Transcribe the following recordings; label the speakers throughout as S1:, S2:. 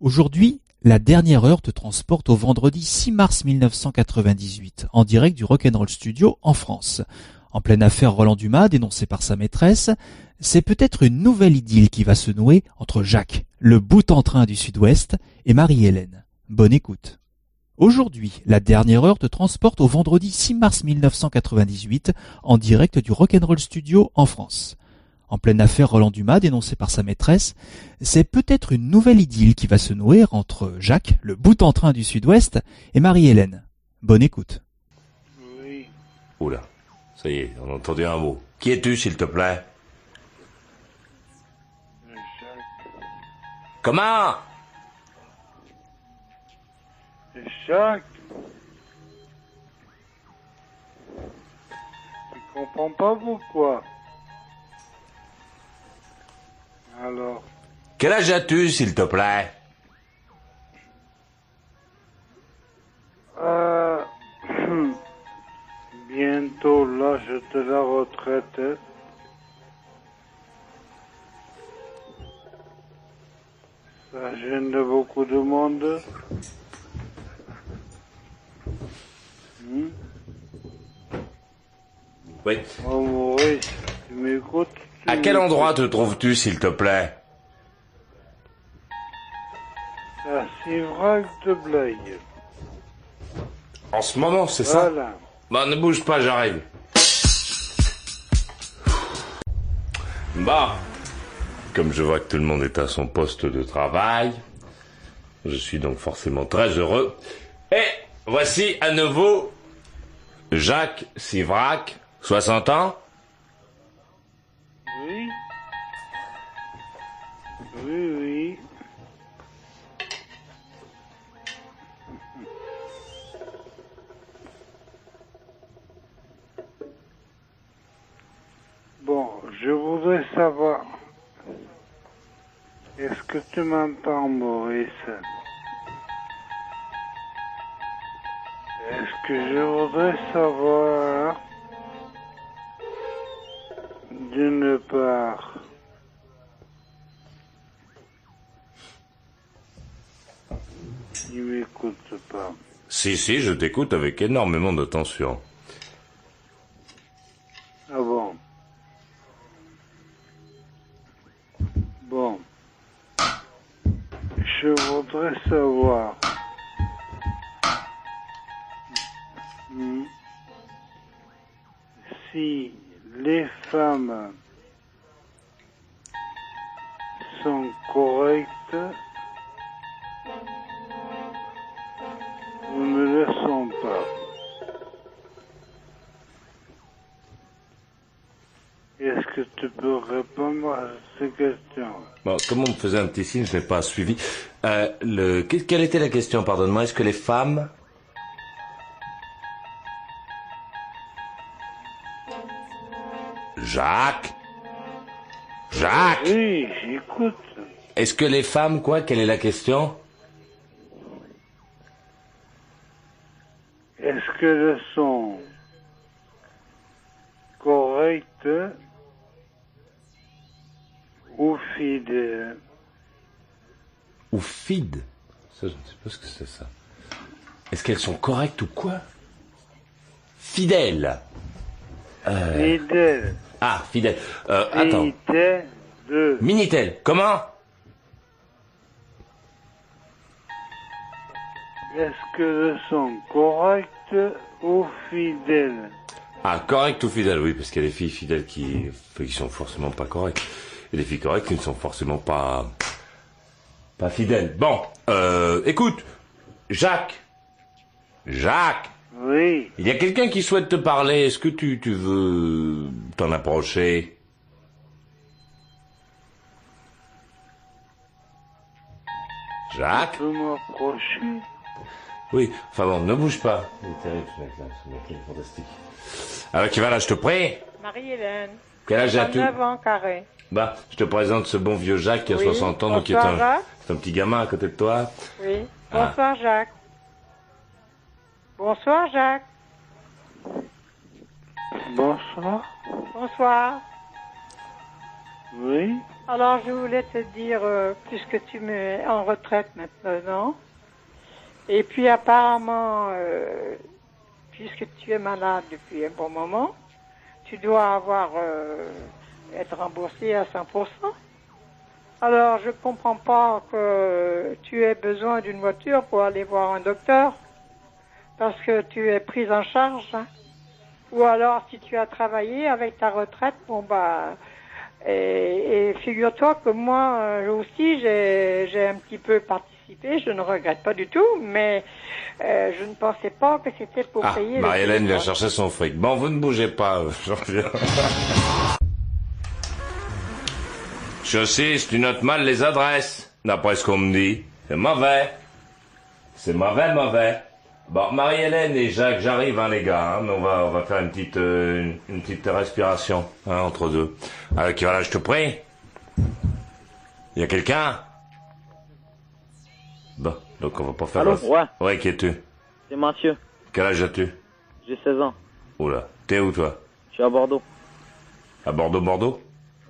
S1: Aujourd'hui, la dernière heure te transporte au vendredi 6 mars 1998, en direct du Rock'n'Roll Studio en France. En pleine affaire Roland Dumas, dénoncé par sa maîtresse, c'est peut-être une nouvelle idylle qui va se nouer entre Jacques, le bout en train du Sud-Ouest, et Marie-Hélène. Bonne écoute. Aujourd'hui, la dernière heure te transporte au vendredi 6 mars 1998, en direct du Rock'n'Roll Studio en France. En pleine affaire Roland Dumas, dénoncé par sa maîtresse, c'est peut-être une nouvelle idylle qui va se nouer entre Jacques, le bout en train du Sud-Ouest, et Marie-Hélène. Bonne écoute.
S2: Oui,
S3: oula, ça y est, on a entendu un mot. Qui es-tu, s'il te plaît?
S2: Jacques.
S3: Comment?
S2: Jacques Tu comprends pas pourquoi Alors,
S3: Quel âge as-tu, s'il te plaît?
S2: Euh, bientôt l'âge de la retraite. Ça gêne beaucoup de monde. Hmm?
S3: Oui.
S2: Oh Maurice, tu m'écoutes?
S3: À quel
S2: m'écoutes
S3: endroit te trouves-tu, s'il te plaît
S2: À Sivrac de Blaye.
S3: En ce moment, c'est ça
S2: Voilà.
S3: Bah, ne bouge pas, j'arrive. Bah, comme je vois que tout le monde est à son poste de travail, je suis donc forcément très heureux. Et voici à nouveau Jacques Sivrac, 60 ans.
S2: M'entends, Maurice Est-ce que je voudrais savoir, d'une part, il m'écoute pas?
S3: Si, si, je t'écoute avec énormément d'attention. Comme on me faisait un petit signe, je n'ai pas suivi. Euh, le, que- quelle était la question, pardonne-moi? Est-ce que les femmes... Jacques? Jacques?
S2: Oui, j'écoute.
S3: Est-ce que les femmes, quoi? Quelle est la question?
S2: Qu'elles sont correctes ou
S3: quoi Fidèles
S2: Fidèles.
S3: Ah, fidèles. Euh, attends.
S2: Fidèles.
S3: Minitel, comment
S2: Est-ce qu'elles sont correctes ou fidèles?
S3: Ah, correct ou fidèle, oui, parce qu'il y a des filles fidèles qui, qui sont forcément pas correctes. Et des filles correctes qui ne sont forcément pas, pas fidèles. Bon, euh, écoute, Jacques, Jacques,
S2: Oui,
S3: il y a quelqu'un qui souhaite te parler. Est-ce que tu, tu veux t'en approcher? Jacques?
S2: Tu peux m'approcher?
S3: Oui, enfin bon, ne bouge pas. Il est terrible ce mec-là, ce mec est fantastique. Alors qui va là, je te prie
S4: Marie-Hélène.
S3: Quel âge as-tu?
S4: 9 ans carré.
S3: Bah, je te présente ce bon vieux Jacques qui a
S4: Oui,
S3: 60 ans, donc qui est un petit gamin à côté de toi.
S4: Oui.
S3: Ah.
S4: Bonsoir Jacques. Bonsoir Jacques.
S2: Bonsoir.
S4: Bonsoir.
S2: Oui.
S4: Alors je voulais te dire, euh, puisque tu es en retraite maintenant, et puis apparemment, euh, puisque tu es malade depuis un bon moment, tu dois avoir euh, être remboursé à 100%. Alors je comprends pas que tu aies besoin d'une voiture pour aller voir un docteur, parce que tu es prise en charge. hein. Ou alors si tu as travaillé avec ta retraite, bon bah et, et figure-toi que moi euh, aussi, j'ai j'ai un petit peu participé, je ne regrette pas du tout, mais euh, je ne pensais pas que c'était pour
S3: Ah,
S4: payer.
S3: Marie-Hélène vient chercher son fric. Bon, vous ne bougez pas, euh. Chaussiste, tu notes mal les adresses, d'après ce qu'on me dit. C'est mauvais. C'est mauvais, mauvais. Bon, Marie-Hélène et Jacques, j'arrive, hein, les gars. hein, mais on va, on va faire une petite, euh, une, une petite respiration hein, entre deux. Alors, qui va là, je te prie? Il y a quelqu'un? Bon, donc on va pas faire.
S5: Allô
S3: la-
S5: Ouais,
S3: Ouais, qui es-tu?
S5: C'est Mathieu.
S3: Quel âge as-tu?
S5: J'ai 16 ans.
S3: Oula, t'es où toi?
S5: Je suis à Bordeaux.
S3: À Bordeaux, Bordeaux?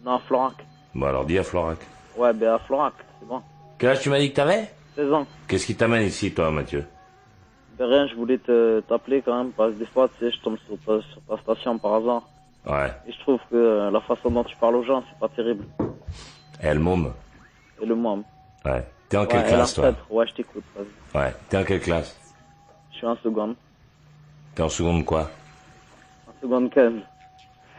S5: Non, à Florac.
S3: Bon alors dis à Florac.
S5: Ouais, ben à Florac, c'est bon.
S3: Quel âge tu m'as dit que t'avais?
S5: 16 ans.
S3: Qu'est-ce qui t'amène ici toi Mathieu?
S5: Rien, je voulais t'appeler quand même, parce que des fois, tu sais, je tombe sur ta, sur ta station par hasard.
S3: Ouais.
S5: Et je trouve que euh, la façon dont tu parles aux gens, c'est pas terrible.
S3: Et le môme
S5: Et le moi.
S3: Ouais. T'es en
S5: Ouais,
S3: quelle classe toi
S5: Ouais, je t'écoute, vas-y.
S3: Ouais. T'es en quelle classe
S5: Je suis en seconde.
S3: T'es en seconde quoi
S5: En seconde 15.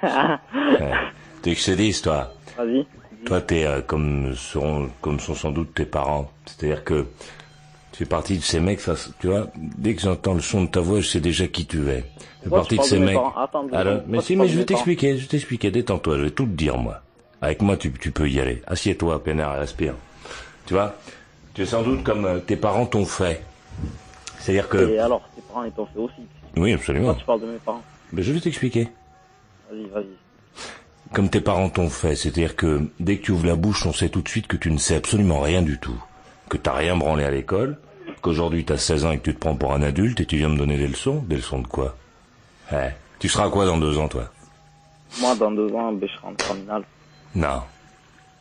S3: Ouais. T'es que te dise toi.
S5: Vas-y.
S3: Toi t'es euh, comme seront comme sont sans doute tes parents. C'est-à-dire que tu fais partie de ces mecs, ça, tu vois, dès que j'entends le son de ta voix, je sais déjà qui tu es. Tu fais
S5: Pourquoi
S3: partie de ces mecs.
S5: Attends,
S3: Alors, mais
S5: Pourquoi
S3: si, mais je vais t'expliquer, je vais t'expliquer, détends-toi, je vais tout te dire moi. Avec moi, tu, tu peux y aller. Assieds-toi, pénard, et respire. Tu vois Tu es sans doute comme euh, tes parents t'ont fait. C'est-à-dire que...
S5: Et alors, tes parents, ils t'ont fait aussi.
S3: Oui,
S5: Pourquoi
S3: absolument.
S5: tu parles de mes parents
S3: Mais je vais t'expliquer.
S5: Vas-y, vas-y.
S3: Comme tes parents t'ont fait, c'est-à-dire que dès que tu ouvres la bouche, on sait tout de suite que tu ne sais absolument rien du tout. Que t'as rien branlé à l'école, qu'aujourd'hui t'as 16 ans et que tu te prends pour un adulte et tu viens me donner des leçons. Des leçons de quoi? Eh, Tu seras quoi dans deux ans, toi?
S5: Moi, dans deux ans, ben, je serai en terminale.
S3: Non.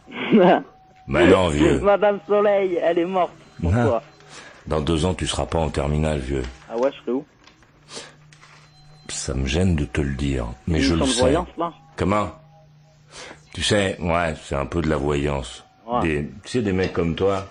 S3: Mais non, vieux.
S5: Madame Soleil, elle est morte. Pourquoi?
S3: Dans deux ans, tu seras pas en terminale, vieux.
S5: Ah ouais, je serai où?
S3: Ça me gêne de te le dire, mais je le sais.
S5: voyance, là?
S3: Comment? Tu sais, ouais, c'est un peu de la voyance.
S5: Ouais.
S3: Des, tu sais, des mecs comme toi,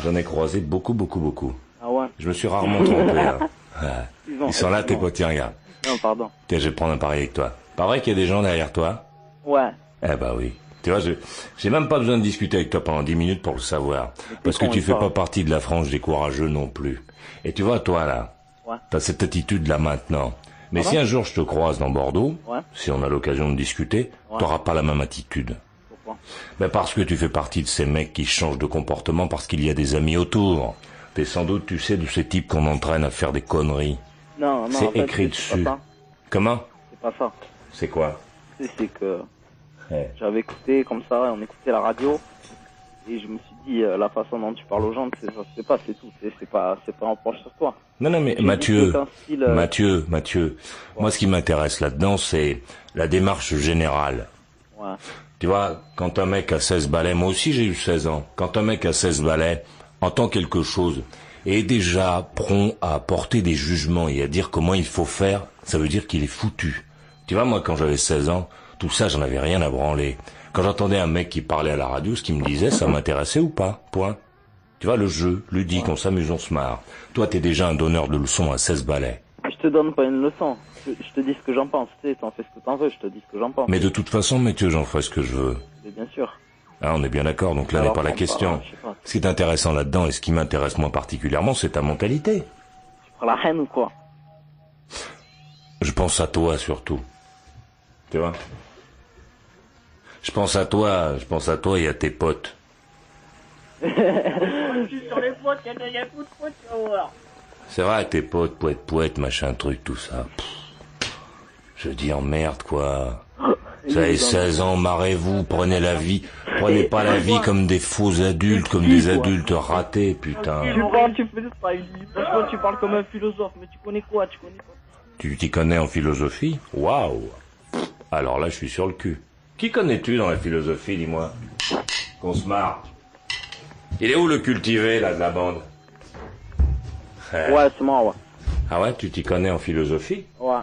S3: j'en ai croisé beaucoup, beaucoup, beaucoup.
S5: Ah ouais
S3: Je me suis rarement trompé. hein. Ouais.
S5: Ils, ont-
S3: Ils sont là, tes potes, tiens, regarde.
S5: Non, pardon.
S3: Tiens, je vais prendre un pari avec toi. Pas vrai qu'il y a des gens derrière toi
S5: Ouais.
S3: Eh bah oui. Tu vois, je- j'ai même pas besoin de discuter avec toi pendant dix minutes pour le savoir. Parce que tu fais pas partie de la frange des courageux non plus. Et tu vois, toi, là,
S5: Ouais.
S3: t'as cette attitude là maintenant. Mais
S5: Ah
S3: si un jour je te croise dans Bordeaux,
S5: Ouais.
S3: si on a l'occasion de discuter,
S5: Ouais.
S3: t'auras pas la même attitude.
S5: Pourquoi
S3: Ben parce que tu fais partie de ces mecs qui changent de comportement parce qu'il y a des amis autour. T'es sans doute, tu sais, de ces types qu'on entraîne à faire des conneries.
S5: Non, non.
S3: C'est
S5: en fait,
S3: écrit
S5: c'est
S3: dessus.
S5: Pas ça.
S3: Comment?
S5: C'est pas ça.
S3: C'est quoi?
S5: C'est c'est que
S3: Ouais.
S5: j'avais écouté comme ça, on écoutait la radio. Et je me suis dit, euh, la façon dont tu parles aux gens, c'est fait pas, c'est tout. C'est c'est pas, c'est pas un sur toi.
S3: Non, non, mais Mathieu,
S5: style, euh,
S3: Mathieu, Mathieu, moi ce qui m'intéresse là-dedans, c'est la démarche générale.
S5: Ouais.
S3: Tu vois, quand un mec a 16 balais, moi aussi j'ai eu 16 ans, quand un mec a 16 balais, entend quelque chose, et est déjà prompt à porter des jugements et à dire comment il faut faire, ça veut dire qu'il est foutu. Tu vois, moi quand j'avais 16 ans, tout ça j'en avais rien à branler. Quand j'entendais un mec qui parlait à la radio, ce qu'il me disait, ça m'intéressait ou pas, point. Tu vois, le jeu, ludique, on s'amuse, on se marre. Toi, t'es déjà un donneur de leçons à 16 balais.
S5: Je te donne pas une leçon. Je, je te dis ce que j'en pense. Tu sais, t'en fais ce que t'en veux, je te dis ce que j'en pense.
S3: Mais de toute façon, Mathieu, j'en ferai ce que je veux.
S5: Mais bien sûr.
S3: Ah, on est bien d'accord, donc là n'est pas la
S5: on
S3: question.
S5: pas.
S3: Ce qui est intéressant là-dedans et ce qui m'intéresse moins particulièrement, c'est ta mentalité.
S5: Tu prends la haine ou quoi?
S3: Je pense à toi surtout. Tu vois? Je pense à toi, je pense à toi et à tes potes.
S6: je suis sur les potes, il y a
S3: C'est vrai, tes potes, poète, poète, machin, truc, tout ça. Pff. Je veux dire, merde, quoi. Vous avez 16 ans, marrez-vous, prenez la vie. Prenez pas la vie comme des faux adultes, comme des adultes ratés, putain.
S5: Tu ça, tu parles comme un philosophe, mais tu connais quoi, tu connais quoi
S3: Tu t'y connais en philosophie Waouh Alors là, je suis sur le cul. Qui connais-tu dans la philosophie, dis-moi? Qu'on se marre. Il est où le cultivé, là, de la bande? Eh.
S5: Ouais, c'est moi, ouais.
S3: Ah ouais, tu t'y connais en philosophie?
S5: Ouais.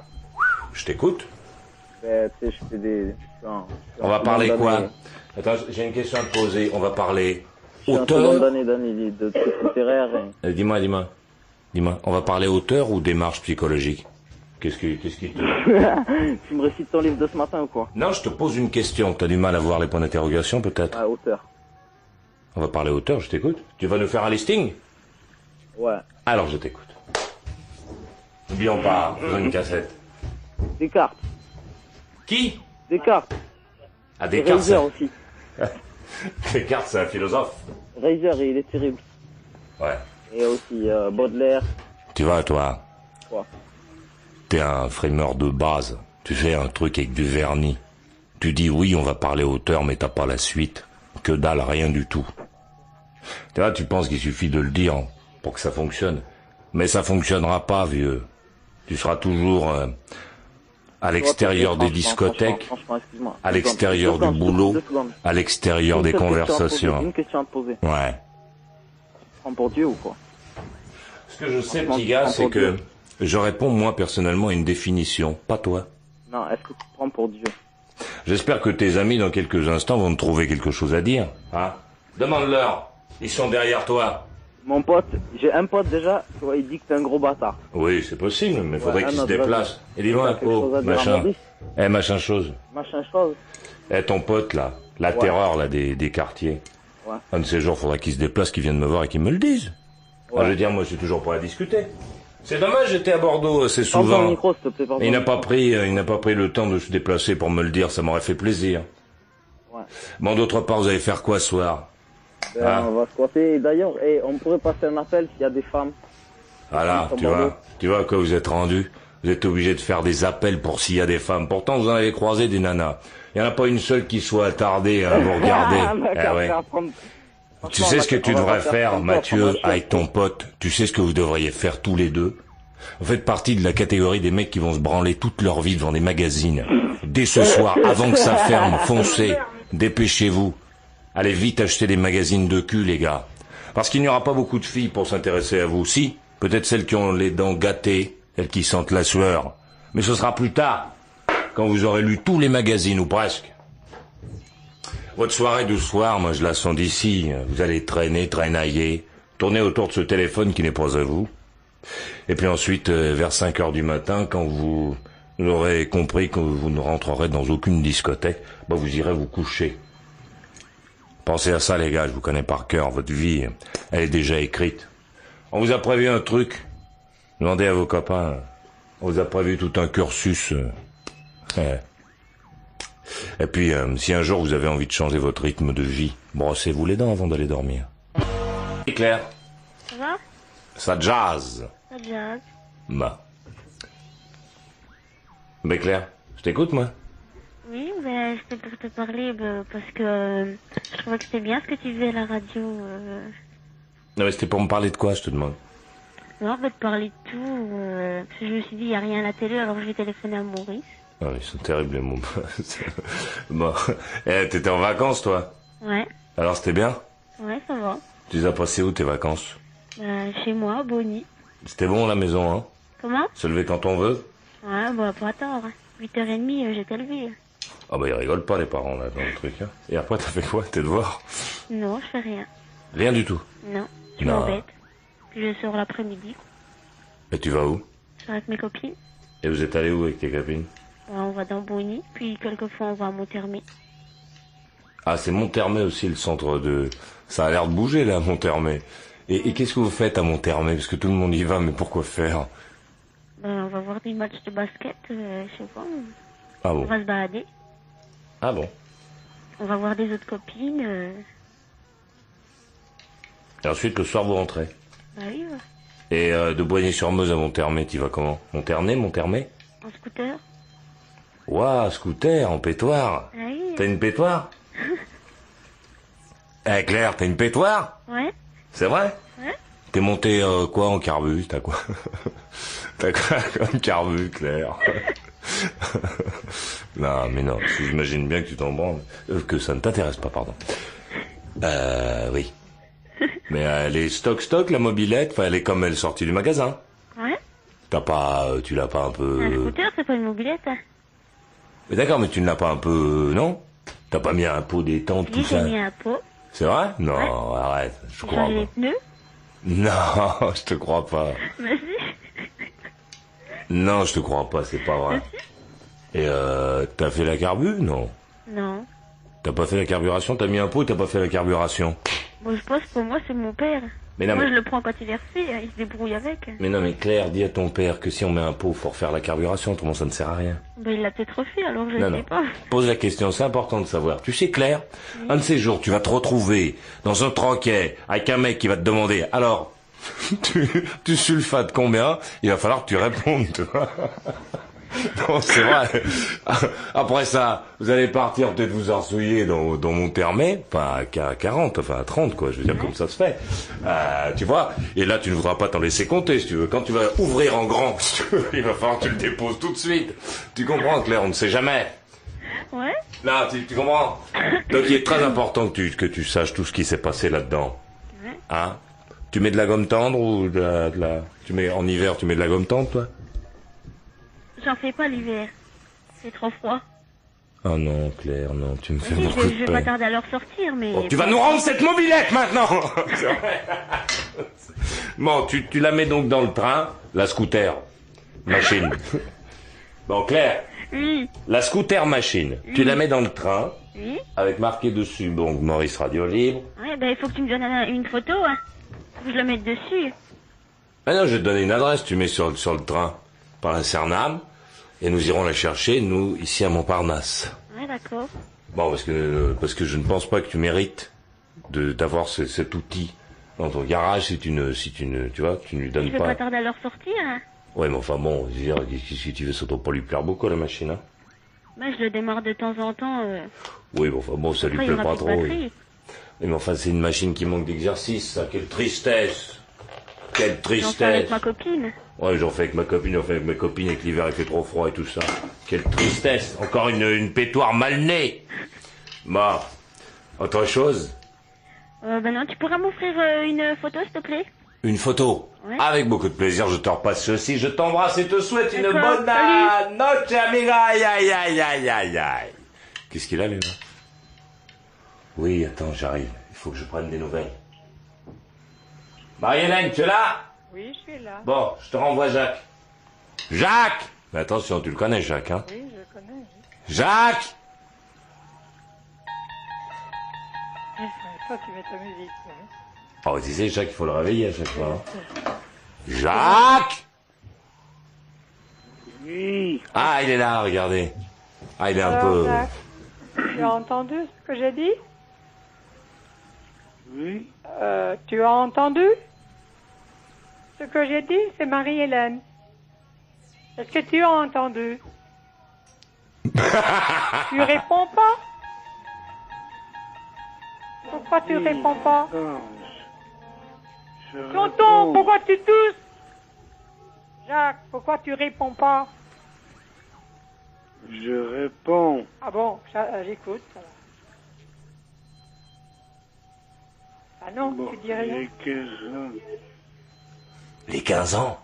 S3: Je t'écoute.
S5: Ben, je fais des.
S3: On va parler quoi? Attends, j'ai une question à te poser. On va parler auteur.
S5: année d'année de et-
S3: Euh, dis-moi, dis-moi. Dis-moi, on va parler auteur ou démarche psychologique? Qu'est-ce qui, qu'est-ce qui te...
S5: tu me récites ton livre de ce matin ou quoi?
S3: Non, je te pose une question. T'as du mal à voir les points d'interrogation, peut-être?
S5: Ouais, auteur.
S3: On va parler auteur, je t'écoute. Tu vas nous faire un listing?
S5: Ouais.
S3: Alors, je t'écoute. N'oublions pas, besoin d'une cassette.
S5: Descartes.
S3: Qui?
S5: Descartes.
S3: Ah, Descartes,
S5: Reiser aussi.
S3: Descartes, c'est un philosophe.
S5: Reiser, il est terrible.
S3: Ouais.
S5: Et aussi euh, Baudelaire.
S3: Tu vois, toi,
S5: Quoi?
S3: t'es un frimeur de base. Tu fais un truc avec du vernis. Tu dis oui, on va parler auteur, mais t'as pas la suite. Que dalle, rien du tout. Tu vois, tu penses qu'il suffit de le dire pour que ça fonctionne. Mais ça fonctionnera pas, vieux. Tu seras toujours euh, à l'extérieur des discothèques, à l'extérieur du boulot, à l'extérieur des conversations.
S5: Une question à te poser.
S3: Ouais.
S5: Pour Dieu ou quoi?
S3: Ce que je sais, petit gars, c'est que je réponds moi personnellement à une définition, pas toi.
S5: Non, est-ce que tu prends pour Dieu?
S3: J'espère que tes amis, dans quelques instants, vont te trouver quelque chose à dire. Hein Demande-leur. Ils sont derrière toi.
S5: Mon pote, j'ai un pote déjà, tu vois, il dit que t'es un gros bâtard.
S3: Oui, c'est possible, mais faudrait
S5: Ouais,
S3: qu'il se déplace. Et dis-moi, oh, machin. Eh, machin chose.
S5: Machin chose.
S3: Eh, ton pote, là. La
S5: Ouais.
S3: terreur, là, des, des quartiers.
S5: Ouais.
S3: Un de ces jours, faudra qu'il se déplace, qu'il vienne me voir et qu'il me le dise.
S5: Ouais.
S3: Ah, je veux dire, moi, je suis toujours prêt à discuter. C'est dommage, j'étais à Bordeaux assez souvent.
S5: micro, te plaît,
S3: il n'a pas pris, euh, il n'a pas pris le temps de se déplacer pour me le dire, ça m'aurait fait plaisir.
S5: Ouais.
S3: Bon, d'autre part, vous allez faire quoi ce soir? Ah.
S5: On va. Et D'ailleurs, eh, on pourrait passer un appel s'il y a des femmes.
S3: Voilà, tu vois, tu vois à quoi vous êtes rendu Vous êtes obligé de faire des appels pour s'il y a des femmes. Pourtant, vous en avez croisé des nanas. Il n'y en a pas une seule qui soit attardée à vous regarder.
S5: Ah,
S3: Eh ouais.
S5: prendre-
S3: Tu sais ce que tu devrais
S5: faire
S3: Mathieu, avec ton pote? Tu sais ce que vous devriez faire tous les deux? Vous faites partie de la catégorie des mecs qui vont se branler toute leur vie devant des magazines. Dès ce soir, avant que ça ferme, foncez, dépêchez-vous. Allez vite acheter des magazines de cul, les gars. Parce qu'il n'y aura pas beaucoup de filles pour s'intéresser à vous. Si, peut-être celles qui ont les dents gâtées, celles qui sentent la sueur. Mais ce sera plus tard, quand vous aurez lu tous les magazines, ou presque. Votre soirée du soir, moi je la sens d'ici. Vous allez traîner, traînailler, tourner autour de ce téléphone qui n'est pas à vous. Et puis ensuite, euh, vers 5 heures du matin, quand vous aurez compris que vous ne rentrerez dans aucune discothèque, bah vous irez vous coucher. Pensez à ça les gars, je vous connais par cœur, votre vie, elle est déjà écrite. On vous a prévu un truc. Demandez à vos copains. On vous a prévu tout un cursus. euh, ouais. Et puis, euh, si un jour vous avez envie de changer votre rythme de vie, brossez-vous les dents avant d'aller dormir. Et Claire,
S6: Ça va?
S3: Ça jazz.
S6: Ça jazz.
S3: Bah. Mais Claire, je t'écoute moi.
S6: Oui, ben, c'était pour te parler ben, parce que euh, je trouvais que c'était bien ce que tu faisais à la radio. Euh,
S3: Non mais c'était pour me parler de quoi, je te demande?
S6: non, ben, de parler de tout. euh, parce que je me suis dit, il n'y a rien à la télé, alors je vais téléphoner à Maurice.
S3: Ah oui, c'est terrible les mots. bon, eh, t'étais en vacances toi?
S6: Ouais,
S3: Alors c'était bien?
S6: Ouais, ça va.
S3: Tu les as passées où tes vacances?
S6: Ben, chez moi, Bonnie.
S3: C'était bon la maison, hein?
S6: Comment?
S3: Se lever quand on veut?
S6: Ouais, bah, pas tard. 8h30, euh, j'étais levée.
S3: Ah bah ils rigolent pas les parents là dans le truc. Hein. Et après t'as fait quoi? Tes devoirs
S6: Non, je fais rien.
S3: Rien du tout?
S6: Non, je
S3: Non.
S6: m'embête. Je sors l'après-midi.
S3: Et tu vas où?
S6: Je suis avec mes copines.
S3: Et vous êtes allé où avec tes copines?
S6: Ben, on va dans Bonnie. Puis quelquefois, on va à Montermé.
S3: Ah c'est Monthermé aussi le centre de... Ça a l'air de bouger là Monthermé. Et, et qu'est-ce que vous faites à Monthermé Parce que tout le monde y va, mais pourquoi faire?
S6: Ben, on va voir des matchs de basket, euh, je sais pas.
S3: Ah
S6: On
S3: bon
S6: va se balader.
S3: Ah bon
S6: On va voir des autres copines. euh.
S3: Et ensuite, le soir, vous rentrez.
S6: Bah oui, ouais.
S3: Et euh, de Boigny-sur-Meuse à Monthermé, tu vas comment? Monternay, Monthermé
S6: En scooter.
S3: Ouah, scooter, en pétoire.
S6: Ah oui.
S3: T'as une pétoire? Eh Claire, t'as une pétoire?
S6: Ouais.
S3: C'est vrai?
S6: Ouais.
S3: T'es monté euh, quoi en carbu? T'as quoi? T'as quoi comme carbu, Claire? Non, mais non, j'imagine bien que tu t'en branles. Euh, que ça ne t'intéresse pas, pardon. Euh, oui. Mais elle est stock-stock, la mobilette. Enfin, elle est comme elle est sortie du magasin.
S6: Ouais.
S3: T'as pas... euh, Tu l'as pas un
S6: Un
S3: peu...
S6: scooter, c'est pas une mobilette.
S3: Mais d'accord, mais tu ne l'as pas un peu... Non? T'as pas mis un pot détente, tout
S6: J'ai
S3: ça
S6: mis un pot.
S3: C'est vrai? Non, arrête, je
S6: J'ai
S3: crois
S6: changé les
S3: pas.
S6: pneus.
S3: Non, je te crois pas.
S6: Vas-y.
S3: Non, je te crois pas, c'est pas vrai. Et euh, t'as fait la carbu Non.
S6: Non.
S3: T'as pas fait la carburation, t'as mis un pot et t'as pas fait la carburation?
S6: Bon, je pense pour moi, c'est mon père.
S3: Mais non,
S6: moi,
S3: mais-
S6: je le prends quand il est refait. hein, Il se débrouille avec.
S3: Mais non, mais Claire, dis à ton père que si on met un pot, faut refaire la carburation, autrement ça ne sert à rien.
S6: Ben, il l'a peut-être refait, alors je
S3: Non,
S6: sais
S3: non.
S6: pas.
S3: Pose la question, c'est important de savoir. Tu sais, Claire, un de ces jours, tu vas te retrouver dans un troquet avec un mec qui va te demander, alors, tu, tu sulfates combien? Il va falloir que tu répondes, tu vois. Non, c'est vrai. Après ça, vous allez partir peut-être vous arsouiller dans, dans mon termé, enfin à 40, enfin à 30 quoi, je veux dire comme ça se fait. Euh, tu vois, et là tu ne voudras pas t'en laisser compter si tu veux. Quand tu vas ouvrir en grand, si tu veux, il va falloir que tu le déposes tout de suite. Tu comprends Claire, on ne sait jamais.
S6: Ouais.
S3: Non, tu, tu comprends? Donc il est très important que tu, que tu saches tout ce qui s'est passé là-dedans.
S6: Ouais.
S3: Hein? Tu mets de la gomme tendre ou de la, de la- Tu mets en hiver, tu mets de la gomme tendre, toi?
S6: J'en fais pas l'hiver. C'est trop froid.
S3: Oh non, Claire, non, tu me fais
S6: Oui,
S3: beaucoup de
S6: je vais pas tarder à leur sortir, mais...
S3: Bon, tu vas nous rendre cette mobilette maintenant. Bon, tu, tu la mets donc dans le train, la scooter, machine. Bon, Claire,
S6: Oui,
S3: la scooter machine, tu la mets dans le train,
S6: oui.
S3: avec marqué dessus, donc Maurice Radio Libre,
S6: Ouais, ben, il faut que tu me donnes un- une photo, hein. Que je mette dessus.
S3: Ah non, je vais te donner une adresse, tu mets sur, sur le train par la Cernam, et nous irons la chercher, nous, ici à Montparnasse.
S6: Ouais, d'accord.
S3: Bon, parce que, parce que je ne pense pas que tu mérites de, d'avoir ce- cet outil dans ton garage si tu ne, si tu ne, tu vois, tu ne lui
S6: Je
S3: donnes
S6: vais
S3: pas.
S6: pas tarder à leur sortir, hein?
S3: Ouais, mais enfin bon, je veux dire, si tu veux, ça doit pas lui plaire beaucoup, la machine, hein.
S6: Ben, je le démarre de temps en temps. Euh...
S3: Oui, bon, enfin bon, ça lui
S6: Après,
S3: plaît pas trop. Mais enfin, c'est une machine qui manque d'exercice, ça. Quelle tristesse. Quelle
S6: J'en fais
S3: tristesse.
S6: avec ma copine.
S3: Ouais, j'en fais avec ma copine, j'en fais avec mes copines, avec l'hiver, il fait trop froid et tout ça. Quelle tristesse. Encore une, une pétoire mal née. Bon, autre chose
S6: Euh, ben non, tu pourras m'offrir euh, une photo, s'il te plaît?
S3: Une photo
S6: Ouais.
S3: Avec beaucoup de plaisir, je te repasse ceci, je t'embrasse et te souhaite une bonne noche, amiga. Aïe, aïe, aïe, aïe, aïe, aïe. Qu'est-ce qu'il a, lui, là? Oui, attends, j'arrive, il faut que je prenne des nouvelles. Marie-Hélène, tu es là?
S4: Oui, je suis là.
S3: Bon, je te renvoie Jacques. Jacques Mais attention, tu le connais, Jacques, hein?
S4: Oui, je connais. oui.
S3: Jacques
S4: Eh, Toi, tu mets ta musique. oui.
S3: Oh, tu sais, Jacques, il faut le réveiller à chaque fois. hein. Jacques
S2: Oui,
S3: Ah, il est là, regardez. Ah, il est un
S4: Alors,
S3: peu...
S4: Jacques, tu as entendu ce que j'ai dit?
S2: Oui,
S4: Euh, Tu as entendu Ce que j'ai dit, c'est Marie-Hélène. Est-ce que tu as entendu? Tu réponds pas? Pourquoi tu réponds pas?
S2: je, je
S4: Tonton,
S2: réponds.
S4: pourquoi tu tousses? Jacques, pourquoi tu réponds pas?
S2: Je réponds.
S4: Ah bon, j'écoute. ça va. Ah non,
S2: Bon,
S4: tu dis rien.
S2: les 15 ans.
S3: Les 15 ans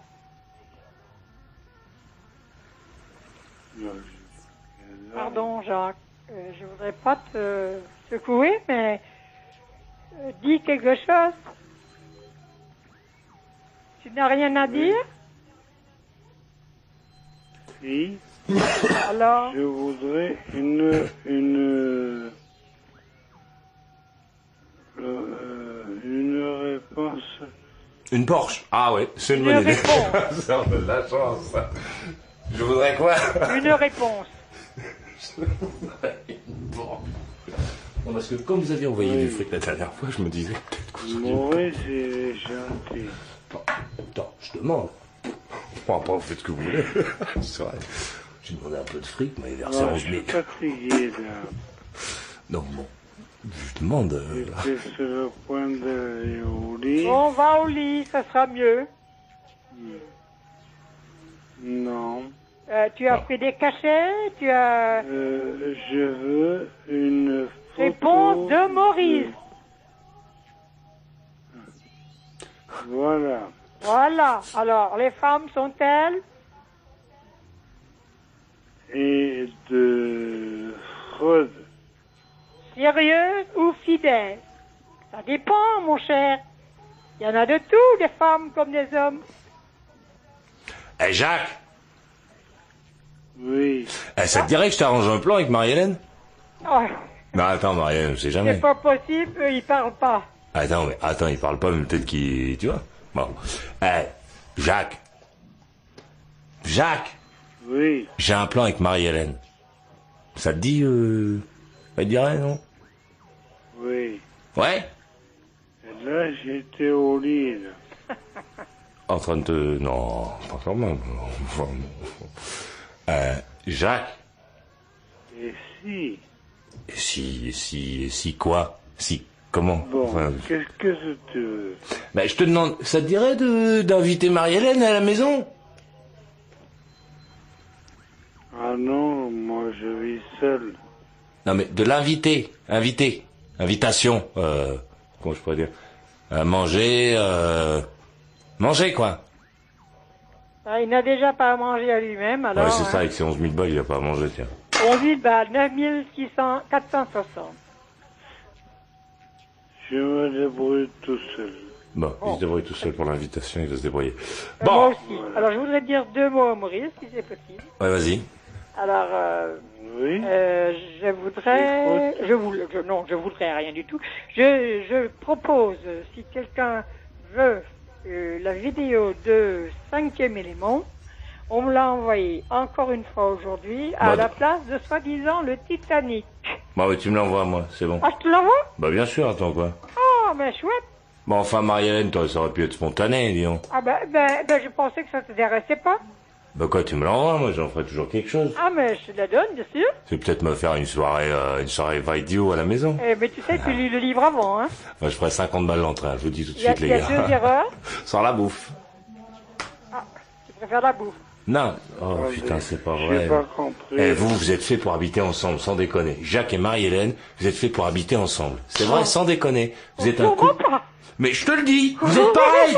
S2: Non, je- 15 ans.
S4: Pardon, Jacques. Euh, je voudrais pas te secouer, mais euh, dis quelque chose. Tu n'as rien à dire?
S2: Si,
S4: Alors,
S2: je voudrais une, une, euh, une réponse.
S3: Une Porsche Ah ouais, c'est une
S4: Une
S3: bonne idée. Ça, on a de la chance. Je voudrais quoi?
S4: Une réponse.
S3: Non, parce que comme vous aviez envoyé
S2: Oui.
S3: du fric la dernière fois, je me disais peut-être que vous auriez-
S2: Maurice, il est gentil.
S3: Attends, je demande. Bon, après, vous faites ce que vous voulez. C'est vrai. J'ai demandé un peu de fric, mais il versé
S2: Ah,
S3: 11
S2: je
S3: 000.
S2: suis fatigué, là.
S3: Non, bon. Je demande. euh, là.
S2: J'étais sur le point d'aller au lit.
S4: On va au lit, ça sera mieux.
S2: Non.
S4: Euh, tu as
S3: Non.
S4: pris des cachets, tu as...
S2: Euh, je veux une photo.
S4: Réponse de Maurice.
S2: Voilà.
S4: Voilà. Alors, les femmes sont-elles?
S2: Et de Freud.
S4: Sérieuses ou fidèles Ça dépend, mon cher. Il y en a de tout, des femmes comme des hommes.
S3: Eh, Jacques
S2: Oui.
S3: eh, Ça te dirait que je t'arrange un plan avec Marie-Hélène?
S4: Oh,
S3: Non, attends, Marie-Hélène, on sait
S4: c'est
S3: jamais.
S4: pas possible, eux, ils parlent pas.
S3: Attends, mais attends, il parle pas, mais peut-être qu'il... Tu vois Bon. Eh, Jacques Jacques
S2: Oui.
S3: J'ai un plan avec Marie-Hélène. Ça te dit, euh... Ça dirait, non
S2: Oui.
S3: Ouais
S2: Et là, j'étais au lit, là.
S3: En train de te... Non, pas quand même. Enfin, bon. Euh, Jacques
S2: Et si
S3: Et si, et si, et si quoi Si, comment
S2: Bon,
S3: Enfin,
S2: qu'est-ce que tu veux
S3: ben, je te demande, ça te dirait de d'inviter Marie-Hélène à la maison
S2: Ah non, moi je vis seul.
S3: Non, mais de l'inviter, inviter, invitation, euh, comment je pourrais dire À manger, euh, manger quoi
S4: Ah, il n'a déjà pas à manger à lui-même, alors...
S3: Ouais, c'est ça,
S4: hein.
S3: avec ses 11 000 balles, il a pas à manger, tiens.
S4: 11 balles, 9 600, 460.
S2: Je me débrouille tout seul.
S3: Bon, il se débrouille tout seul pour l'invitation, il va se débrouiller.
S4: Euh, Moi
S3: Bon,
S4: aussi. Alors, je voudrais dire deux mots à Maurice, si c'est possible.
S3: ouais, vas-y.
S4: Alors, euh,
S2: Oui
S4: euh, je voudrais... Je je- non, je voudrais rien du tout. Je, je propose, si quelqu'un veut euh, la vidéo de cinquième élément, on me l'a envoyé encore une fois aujourd'hui à
S3: Bah,
S4: la place de soi-disant le Titanic.
S3: Bon, mais tu me l'envoies, moi, c'est bon.
S4: Ah, je te l'envoie?
S3: Bah, bien sûr, attends quoi.
S4: Ah, ben chouette.
S3: Bon, enfin, Marie-Hélène, toi, ça aurait pu être spontané, dis donc.
S4: Ah, ben, ben, ben je pensais que ça t'intéressait pas.
S3: Bah quoi, tu me l'envoies, moi, j'en ferai toujours quelque chose.
S4: Ah, mais je te la donne, bien sûr.
S3: C'est peut-être me faire une soirée, euh, une soirée vidéo à la maison.
S4: Eh, mais tu sais, tu lis le livre avant, hein.
S3: Moi, je ferai 50 balles l'entrée, hein, je vous dis tout de
S4: Il y a,
S3: suite,
S4: il y
S3: les
S4: a deux
S3: gars.
S4: erreurs.
S3: Sans la bouffe.
S4: Tu préfères la bouffe.
S3: Non. Oh, putain, c'est pas
S2: J'ai
S3: vrai.
S2: pas compris.
S3: Eh, vous, vous êtes faits pour habiter ensemble, sans déconner. Jacques et Marie-Hélène, vous êtes faits pour habiter ensemble. C'est vrai, sans déconner. Vous êtes un couple.
S4: pas.
S3: Mais je te le dis, vous êtes pareil.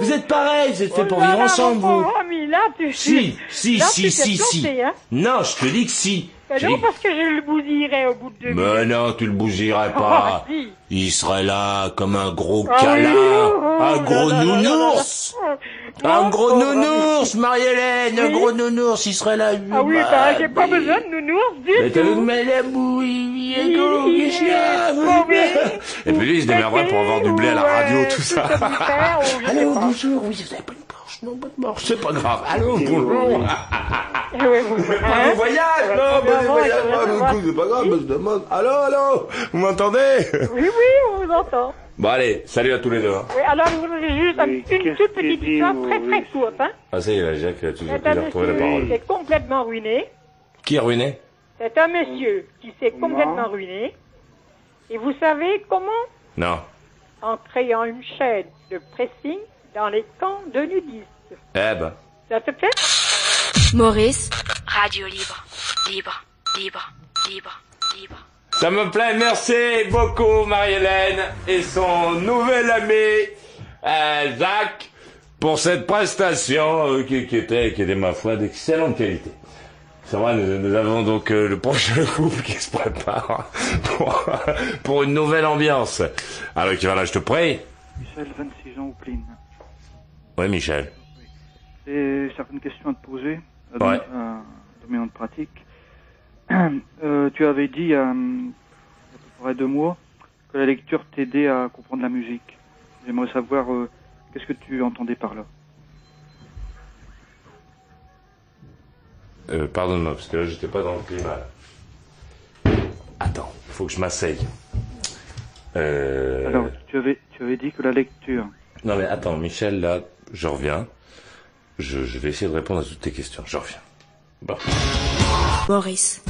S3: Vous êtes pareil, vous êtes faits pour
S4: Oh
S3: vivre
S4: là,
S3: ensemble, vous.
S4: là, tu...
S3: Si, si, si, si, si. Non, je te dis que si.
S4: Ben non, parce que je le bousillerai au bout de deux minutes.
S3: Mais non, tu le bousillerais
S4: Ah,
S3: pas.
S4: si.
S3: Il serait là comme un gros
S4: Ah oui,
S3: câlin,
S4: oh,
S3: un gros nounours.
S4: Oh,
S3: Un gros nounours, Marie-Hélène, un gros nounours, il serait là.
S4: Ah oui, bah, j'ai pas besoin de nounours
S3: Mais
S4: du
S3: le
S4: tout.
S3: mal à bouillir,
S4: Il- il est paumé.
S3: Et puis lui, il se démerderait pour avoir du blé à la radio, tout ça.
S4: pas.
S3: bonjour, oui, vous avez pas non, pas de Porsche, c'est pas grave. Allô, bonjour. De voyage, non, de voyage, non, c'est pas grave, je demande. Allô, allô, vous m'entendez
S4: Oui, oui, on vous entend.
S3: Bon, allez, salut à tous les deux. hein.
S4: Oui, alors je voudrais juste
S2: Oui,
S4: une toute petite
S2: dit,
S4: histoire très très courte. Hein.
S3: Ah, ça y est, là, Jacques, il a tout il
S4: C'est
S3: a
S4: un
S3: retrouvé la
S4: monsieur
S3: parole.
S4: qui s'est complètement ruiné.
S3: Qui est ruiné
S4: C'est un monsieur qui s'est complètement ruiné. Et vous savez comment
S3: Non.
S4: En créant une chaîne de pressing dans les camps de nudistes.
S3: Eh ben.
S4: Ça te plaît
S7: Maurice, radio libre, libre, libre, libre, libre.
S3: Ça me plaît, merci beaucoup Marie-Hélène et son nouvel ami euh, Jacques pour cette prestation euh, qui, qui était, qui était ma foi d'excellente qualité. C'est vrai, nous, nous avons donc euh, le prochain couple qui se prépare pour, pour une nouvelle ambiance. Alors qui va là, je te prie.
S8: Michel, 26 ans, au Plin.
S3: Oui, Michel.
S8: J'ai certaines questions à te poser, euh,
S3: Ouais.
S8: dans un domaine de pratique. Euh, tu avais dit euh, il y a à peu près deux mois que la lecture t'aidait à comprendre la musique. J'aimerais savoir euh, qu'est-ce que tu entendais par là?
S3: Pardonne-moi, parce que là, j'étais pas dans le climat. Attends, faut que je m'asseye.
S8: Alors, tu avais, tu avais dit que la lecture.
S3: Non mais attends, Michel, là, je reviens. Je, je vais essayer de répondre à toutes tes questions. Je reviens. Bon.
S7: Maurice.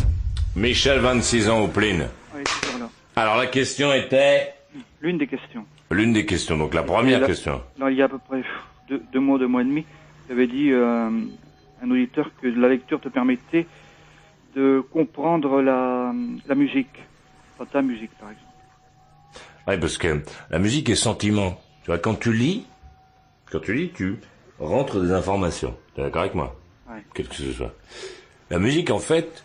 S3: Michel, 26 ans, au Pline.
S8: Oui, là.
S3: Alors la question était...
S8: L'une des questions.
S3: L'une des questions, donc la première
S8: là-
S3: question.
S8: Non, il y a à peu près deux, deux mois, deux mois et demi, tu avais dit euh, un auditeur que la lecture te permettait de comprendre la, la musique. Enfin, ta musique, par exemple.
S3: Ouais, parce que la musique est sentiment. Tu vois, quand tu lis, quand tu lis, tu rentres des informations. Tu es d'accord avec moi
S8: Ouais.
S3: Quel que ce soit. La musique, en fait,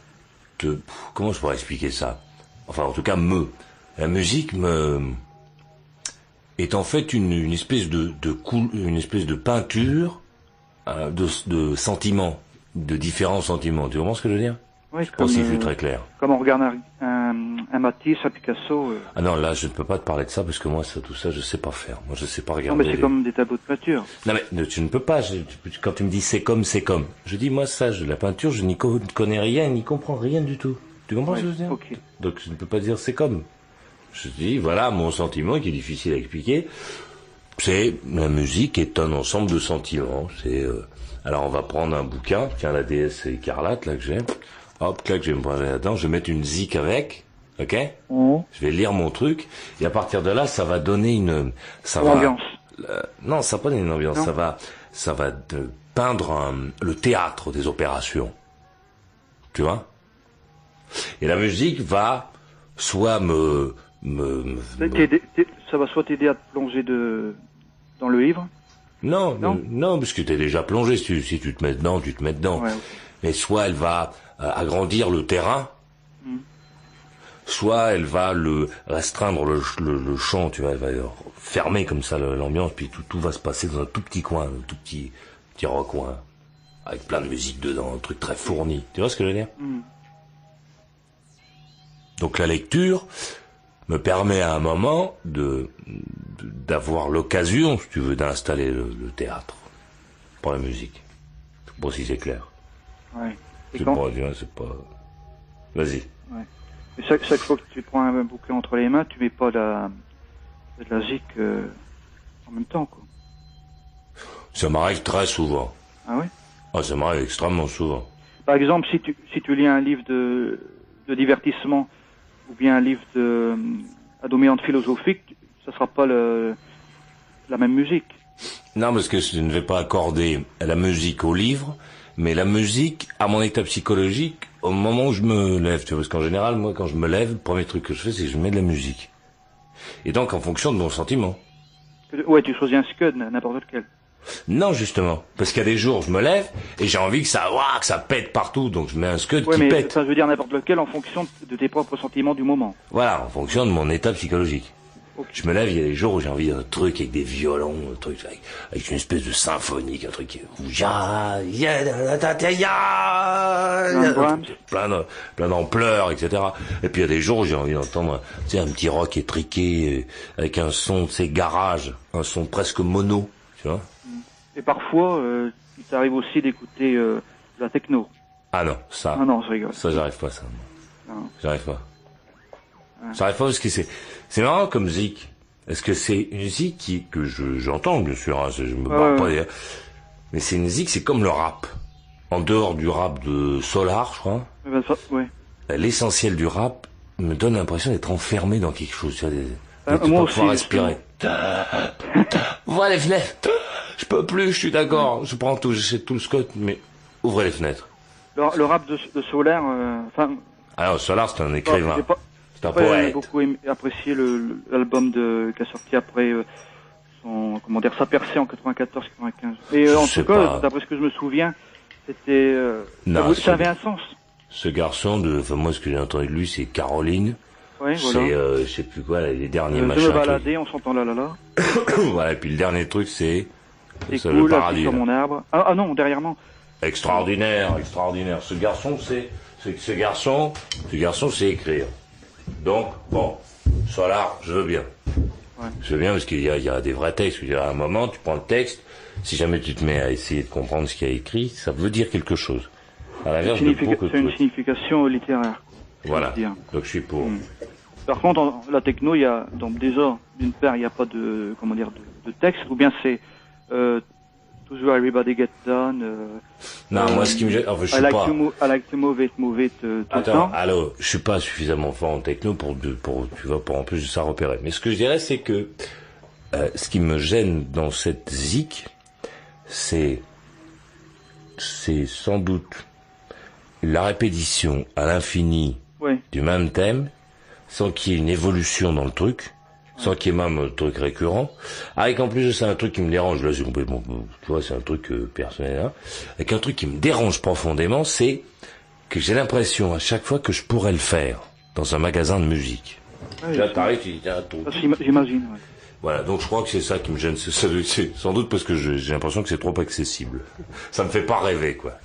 S3: te... comment je pourrais expliquer ça? Enfin, en tout cas, me. La musique me est en fait une, une espèce de, de coul- une espèce de peinture euh, de, de sentiments, de différents sentiments. Tu comprends ce que je veux dire?
S8: Oui,
S3: Je sais pas si je suis très clair.
S8: comme on regarde un, un, Matisse, un Picasso. euh,
S3: Ah non, là, je ne peux pas te parler de ça parce que moi, ça, tout ça, je sais pas faire. Moi, je sais pas
S8: non,
S3: regarder.
S8: mais c'est
S3: les-
S8: comme des tableaux de peinture.
S3: Non mais ne- tu ne peux pas. je- tu- quand tu me dis c'est comme, c'est comme. Je dis moi ça, je, la peinture, je n'y co- connais rien, n'y comprends rien du tout. Tu comprends ce que je veux dire? Donc je ne peux pas dire c'est comme. Je dis voilà mon sentiment qui est difficile à expliquer. C'est la musique est un ensemble de sentiments. C'est euh, alors on va prendre un bouquin, tiens la déesse écarlate là que j'ai. Hop, là que je vais me prendre là-dedans, je vais mettre une zik avec. Ok Je vais lire mon truc et à partir de là, ça va donner une ça va euh, non, ça va pas donner une ambiance.
S8: Non.
S3: Ça va, ça va peindre un- le théâtre des opérations. Tu vois? Et la musique va soit me, me,
S8: ça va soit t'aider à te plonger de, dans le livre?
S3: non,
S8: Non?
S3: non, parce que t'es déjà plongé. Si tu, si tu te mets dedans, tu te mets dedans.
S8: Ouais.
S3: Mais soit elle va euh, agrandir le terrain. Soit elle va le restreindre le, le, le champ, tu vois, elle va fermer comme ça l'ambiance, puis tout, tout va se passer dans un tout petit coin, un tout petit, petit recoin, avec plein de musique dedans, un truc très fourni. Tu vois ce que je veux dire?
S8: Mm.
S3: Donc la lecture me permet à un moment de d'avoir l'occasion, si tu veux, d'installer le, le théâtre pour la musique. Je sais pas si c'est clair.
S8: Ouais. Et quand-
S3: pas, c'est pas. Vas-y.
S8: Chaque, chaque fois que tu prends un bouquin entre les mains, tu mets pas la, de la zik euh, en même temps, quoi.
S3: Ça m'arrive très souvent.
S8: Ah oui
S3: Ah, ça m'arrive extrêmement souvent.
S8: Par exemple, si tu, si tu lis un livre de, de divertissement ou bien un livre de, à dominante philosophique, ça sera pas le, la même musique.
S3: Non, parce que je ne vais pas accorder la musique au livre, mais la musique à mon état psychologique au moment où je me lève. Tu vois, parce qu'en général, moi, quand je me lève, le premier truc que je fais, c'est que je mets de la musique. Et donc, en fonction de mon sentiment.
S8: Ouais, tu choisis un scud, n'importe lequel.
S3: Non, justement. Parce qu'il y a des jours, je me lève et j'ai envie que ça, ouah, que ça pète partout, donc je mets un scud
S8: Ouais,
S3: qui
S8: mais
S3: pète.
S8: ça veut dire n'importe lequel en fonction de tes propres sentiments du moment.
S3: Voilà, en fonction de mon état psychologique. Je me lève, il y a des jours où j'ai envie d'un truc avec des violons, un truc avec, avec une espèce de symphonique, un truc où ya,
S8: Plein de
S3: plein d'ampleurs, etc. Et puis il y a des jours où j'ai envie d'entendre, tu sais, un petit rock étriqué, euh, avec un son, tu sais, garage, un son presque mono, tu vois.
S8: Et parfois, euh, il t'arrive aussi d'écouter euh, de la techno.
S3: Ah non, ça.
S8: Ah non, je rigole.
S3: Ça, j'arrive pas, ça.
S8: Non.
S3: J'arrive pas. J'arrive pas parce que c'est, c'est marrant comme zik. Est-ce que c'est une zik qui, que je, j'entends, bien sûr, hein, je, me barre pas mais c'est une zik, c'est comme le rap. En dehors du rap de Solar, je crois,
S8: Eh ben, ça-
S3: l'essentiel du rap me donne l'impression d'être enfermé dans quelque chose. Des-
S8: Euh,
S3: de
S8: moi
S3: pas pouvoir respirer. Ouvrez les fenêtres. Je peux plus, je suis d'accord. Je prends tout, j'essaie tout le scotch, mais ouvrez les fenêtres.
S8: Le, le rap de, de Solaire, euh, enfin,
S3: Alors, Solar, c'est un écrivain.
S8: pas,
S3: Poète.
S8: beaucoup aimé- apprécié le- le- l'album de qui a sorti après euh, son, comment dire, sa percée en 94-95. Et euh, en
S3: Je
S8: tout cas,
S3: pas.
S8: d'après ce que je me souviens, c'était, euh, ça, ça avait un sens.
S3: Ce garçon, de, enfin, moi, ce que j'ai entendu de lui, c'est Caroline.
S8: Ouais,
S3: c'est, euh, je sais plus quoi, les derniers
S8: Euh, je
S3: machins.
S8: me
S3: qui-
S8: baladais, on s'entend là là là.
S3: voilà, et puis le dernier truc, c'est,
S8: C'est
S3: le
S8: cool, assis
S3: paradis.
S8: sur
S3: là.
S8: mon arbre. Ah, ah non, derrière moi.
S3: Extraordinaire, extraordinaire. Ce garçon, c'est ce garçon, ce garçon, c'est écrire. Donc, bon, Solar, je veux bien. Je veux bien parce qu'il y a, il y a des vrais textes. Veux dire, à un moment, tu prends le texte, si jamais tu te mets à essayer de comprendre ce qu'il y a écrit, ça veut dire quelque chose. À l'inverse
S8: une
S3: de beaucoup de
S8: c'est une signification littéraire.
S3: Voilà. Donc je suis pour.
S8: Mm. Par contre, en- la techno, il y a donc déjà d'une part, il n'y a pas de comment dire de, de texte, ou bien c'est euh, toujours everybody get euh,
S3: Non,
S8: euh,
S3: moi ce qui me gêne, enfin je
S8: I
S3: suis
S8: like
S3: pas.
S8: to move, I like to move it, move it euh, tout
S3: Attends,
S8: temps.
S3: allô, je suis pas suffisamment fort en techno pour, pour, tu vois, pour en plus de ça repérer. Mais ce que je dirais, c'est que euh, ce qui me gêne dans cette zik, c'est, c'est sans doute la répétition à l'infini du même thème, sans qu'il y ait une évolution dans le truc, sans qu'il y ait même un truc récurrent, avec en plus ça un truc qui me dérange, là c'est complètement, tu vois, c'est un truc euh, personnel, hein, avec un truc qui me dérange profondément, c'est que j'ai l'impression à chaque fois que je pourrais le faire dans un magasin de musique.
S8: Ouais,
S3: Là, t'arrives, tu dis, tiens, ton-
S8: J'imagine. ouais.
S3: Voilà, donc je crois que c'est ça qui me gêne, c'est c'est sans doute parce que j'ai l'impression que c'est trop accessible. Ça me fait pas rêver, quoi.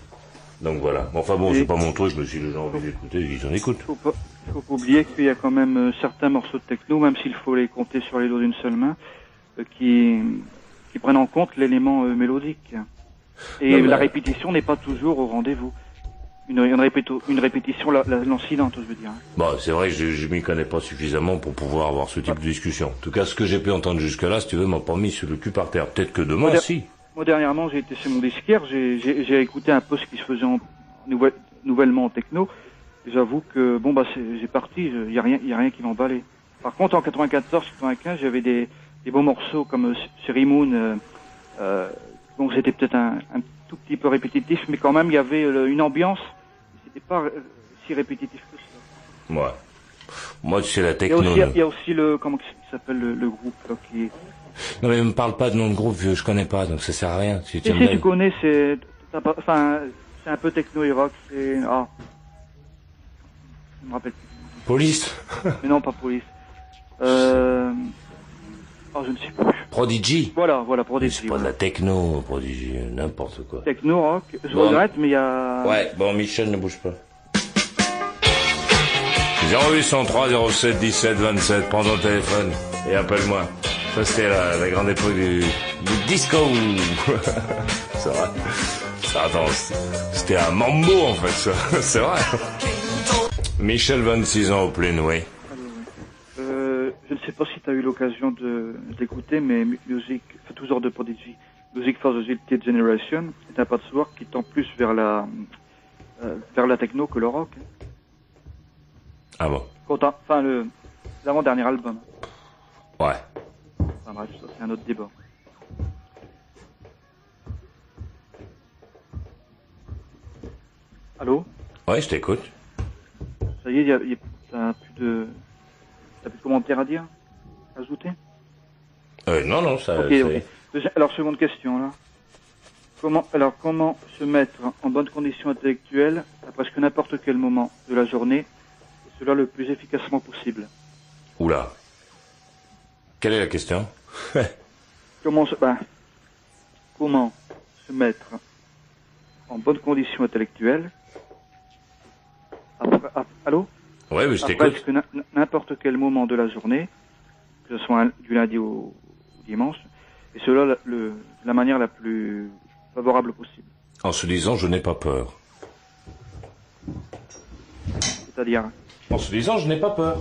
S3: Donc voilà. Enfin bon, c'est pas mon truc, mais si les gens ont envie d'écouter, ils en écoutent.
S8: Faut pas, faut pas oublier qu'il y a quand même euh, certains morceaux de techno, même s'il faut les compter sur les doigts d'une seule main, euh, qui, qui prennent en compte l'élément euh, mélodique. Et
S3: Non, mais-
S8: la répétition n'est pas toujours au rendez-vous. Une, une, répéto- une répétition la- la- lancinante, je veux dire.
S3: Bon, c'est vrai que je, je m'y connais pas suffisamment pour pouvoir avoir ce type de discussion. En tout cas, ce que j'ai pu entendre jusque-là, si tu veux, m'a pas mis sur le cul par terre. Peut-être que demain, si.
S8: Moi, dernièrement, j'ai été chez mon disquaire, j'ai- écouté un peu ce qui se faisait en, nouvel- nouvellement en techno. Et J'avoue que, bon, bah, c'est- j'ai parti, il y a rien, y a rien qui m'emballait. Par contre, en 94, 95, j'avais des, des beaux morceaux comme euh, Sherry Moon. Euh, euh, bon, c'était peut-être un, un tout petit peu répétitif, mais quand même, il y avait euh, une ambiance. C'était pas si répétitif que ça.
S3: Moi. Moi, sais, la
S8: Il y a
S3: techno.
S8: aussi, il y a aussi le, comment il s'appelle le, le groupe, là, qui,
S3: Non, mais me parle pas de nom de groupe, je connais pas, donc ça sert à rien. Si tu
S8: Si, tu connais, c'est, enfin, c'est un peu techno et rock, c'est, ah. Je me rappelle plus.
S3: Police
S8: Mais non, pas police. Euh, oh, je ne sais plus.
S3: Prodigy
S8: Voilà, voilà, Prodigy.
S3: C'est pas de la techno, Prodigy, n'importe quoi.
S8: Techno, rock, je
S3: Bon.
S8: regrette, mais il y a...
S3: Ouais, bon, Michel, ne bouge pas. 0803 07 17 27, prends ton téléphone et appelle-moi. Ça, c'était la, la grande époque du, du disco. c'est vrai. Ça, attends, c'était un mambo, en fait, ça. c'est vrai. Michel, 26 ans au Plénoué.
S8: Euh, je ne sais pas si tu as eu l'occasion de, d'écouter, mais mu- Music, enfin, toujours de Prodigy, Music for the Zilted Generation, est un patchwork qui tend plus vers la, euh, vers la techno que le rock. hein.
S3: Ah bon?
S8: Quand- Enfin, le, l'avant-dernier album.
S3: Ouais.
S8: Bref, ça c'est un autre débat. Allô?
S3: Ouais, je t'écoute.
S8: Ça y est, y a, y a- t'as plus de... T'as plus de commentaires à dire? Ajouter?
S3: Euh, non, non, ça,
S8: Alors, seconde question, là. Comment, alors, comment se mettre en bonne condition intellectuelle à presque n'importe quel moment de la journée, et cela le plus efficacement possible?
S3: Oula. Quelle est la question?
S8: Comment se, ben, comment se mettre en bonne condition intellectuelle après, ap- allô
S3: Ouais, mais je t'écoute.
S8: n'importe quel moment de la journée, que ce soit un- du lundi au, au dimanche, et cela la, le- la manière la plus favorable possible.
S3: En se disant, je n'ai pas peur.
S8: C'est-à-dire,
S3: En se disant, je n'ai pas peur.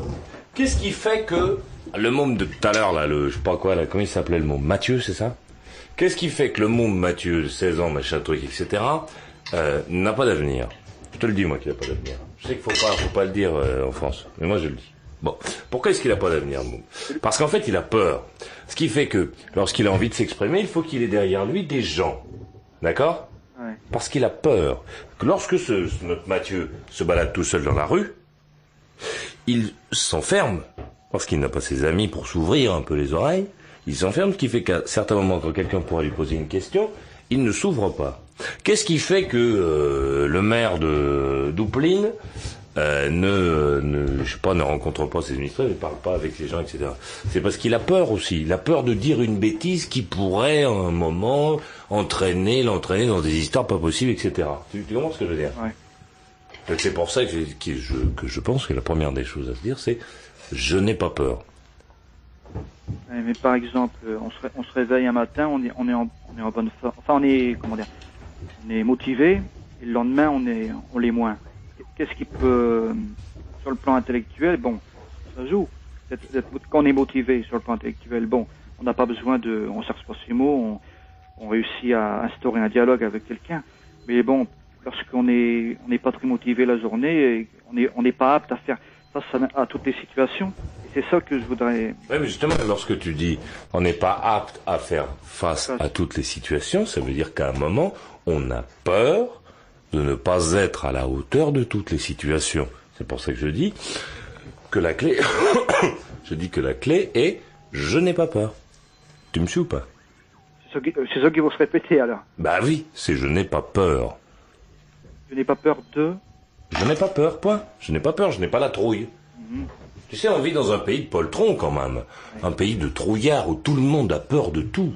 S3: Qu'est-ce qui fait que le môme de tout à l'heure, là, le, je sais pas quoi, là, comment il s'appelait le môme Mathieu, c'est ça? Qu'est-ce qui fait que le môme Mathieu, de 16 ans, machin truc, etc., euh, n'a pas d'avenir? Je te le dis, moi, qu'il n'a pas d'avenir. Je sais qu'il faut pas, faut pas le dire euh, en France, mais moi je le dis. Bon, pourquoi est-ce qu'il n'a pas d'avenir, le môme? Parce qu'en fait, il a peur. Ce qui fait que, lorsqu'il a envie de s'exprimer, il faut qu'il ait derrière lui des gens. D'accord?
S8: Ouais.
S3: parce qu'il a peur que lorsque ce, ce- notre Mathieu se balade tout seul dans la rue, il s'enferme parce qu'il n'a pas ses amis pour s'ouvrir un peu les oreilles. Il s'enferme, ce qui fait qu'à certains moments, quand quelqu'un pourrait lui poser une question, il ne s'ouvre pas. Qu'est-ce qui fait que euh, le maire de Doupline euh, ne, ne, je sais pas, ne rencontre pas ses administrés, ne parle pas avec les gens, etc. C'est parce qu'il a peur aussi. Il a peur de dire une bêtise qui pourrait, à un moment, entraîner, l'entraîner dans des histoires pas possibles, etc. Tu, tu comprends ce que je veux dire?
S8: Ouais.
S3: C'est pour ça que je, que je pense que la première des choses à se dire, c'est je n'ai pas peur.
S8: Mais par exemple, euh, on se, réveille un matin, on est, en, bonne forme. Enfin, on est, comment dire, on est motivé, et le lendemain, on est, on l'est moins. Qu'est-ce qui peut euh, sur le plan intellectuel, bon, ça joue. Quand on est motivé sur le plan intellectuel, bon, on n'a pas besoin de, on cherche pas ses mots, on, réussit à instaurer un dialogue avec quelqu'un. Mais bon, lorsqu'on est, on n'est pas très motivé la journée, on n'est pas apte à faire face à, à toutes les situations. C'est ça que je voudrais.
S3: Oui, mais justement, lorsque tu dis on n'est pas apte à faire face à toutes les situations, ça veut dire qu'à un moment, on a peur de ne pas être à la hauteur de toutes les situations. C'est pour ça que je dis que la clé, je dis que la clé est je n'ai pas peur. Tu me suis ou pas?
S8: C'est ça, qui- c'est ça qui va se répéter alors.
S3: Bah oui, c'est je n'ai pas peur.
S8: Je n'ai pas peur de.
S3: Je n'ai pas peur, point. Je n'ai pas peur, je n'ai pas la trouille. Tu sais, on vit dans un pays de poltrons quand même. Un pays de trouillards où tout le monde a peur de tout.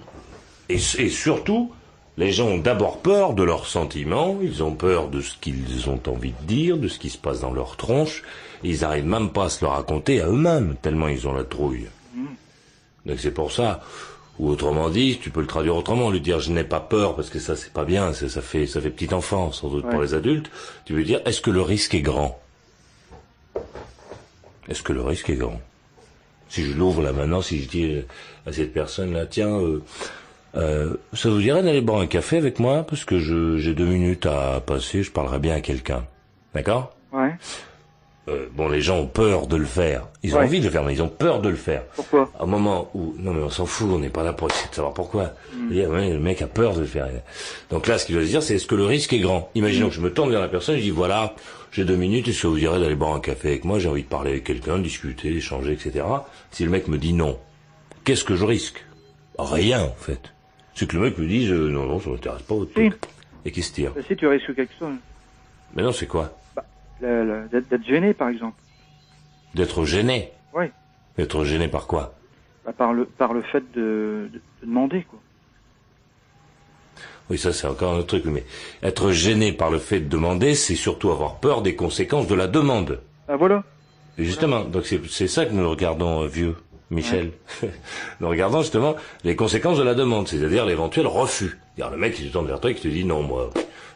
S3: Et, surtout, les gens ont d'abord peur de leurs sentiments, ils ont peur de ce qu'ils ont envie de dire, de ce qui se passe dans leur tronche, ils n'arrivent même pas à se le raconter à eux-mêmes, tellement ils ont la trouille. Donc c'est pour ça. Ou autrement dit, tu peux le traduire autrement, lui dire je n'ai pas peur parce que ça c'est pas bien, ça, fait ça fait petit enfant sans doute pour les adultes. Tu veux dire est-ce que le risque est grand? Est-ce que le risque est grand? Si je l'ouvre là maintenant, si je dis euh, à cette personne là, tiens, euh, euh, ça vous dirait d'aller boire un café avec moi? Parce que j'ai deux minutes à passer, je parlerai bien à quelqu'un, d'accord?
S8: Ouais.
S3: Euh, Bon, les gens ont peur de le faire. Ils ont
S8: Ouais.
S3: envie de le faire, mais ils ont peur de le faire.
S8: Pourquoi?
S3: À un moment où, non mais on s'en fout, on n'est pas là pour essayer de savoir pourquoi. Et, ouais, le mec a peur de le faire. Donc là, ce qu'il doit se dire, c'est est-ce que le risque est grand? Imaginons que je me tourne vers la personne, je dis voilà, j'ai deux minutes, est-ce que vous direz d'aller boire un café avec moi? J'ai envie de parler avec quelqu'un, discuter, échanger, etc. Si le mec me dit non, qu'est-ce que je risque? Rien en fait. C'est que le mec me dise euh, non, non, ça m'intéresse pas votre
S8: Si.
S3: truc. Et qu'il se tire.
S8: Ben, Si tu risques quelque chose,
S3: Mais non, c'est quoi?
S8: D'être gêné par exemple.
S3: D'être gêné.
S8: Ouais.
S3: D'être gêné par quoi
S8: Bah, par le par le fait de, de, de demander quoi.
S3: Oui, ça c'est encore un autre truc, mais être gêné par le fait de demander, c'est surtout avoir peur des conséquences de la demande.
S8: Ah voilà.
S3: Et justement, donc c'est c'est ça que nous regardons, euh, vieux Michel. nous regardons justement les conséquences de la demande, c'est-à-dire l'éventuel refus. C'est-à-dire le mec qui se tourne vers toi et qui te dit non, moi,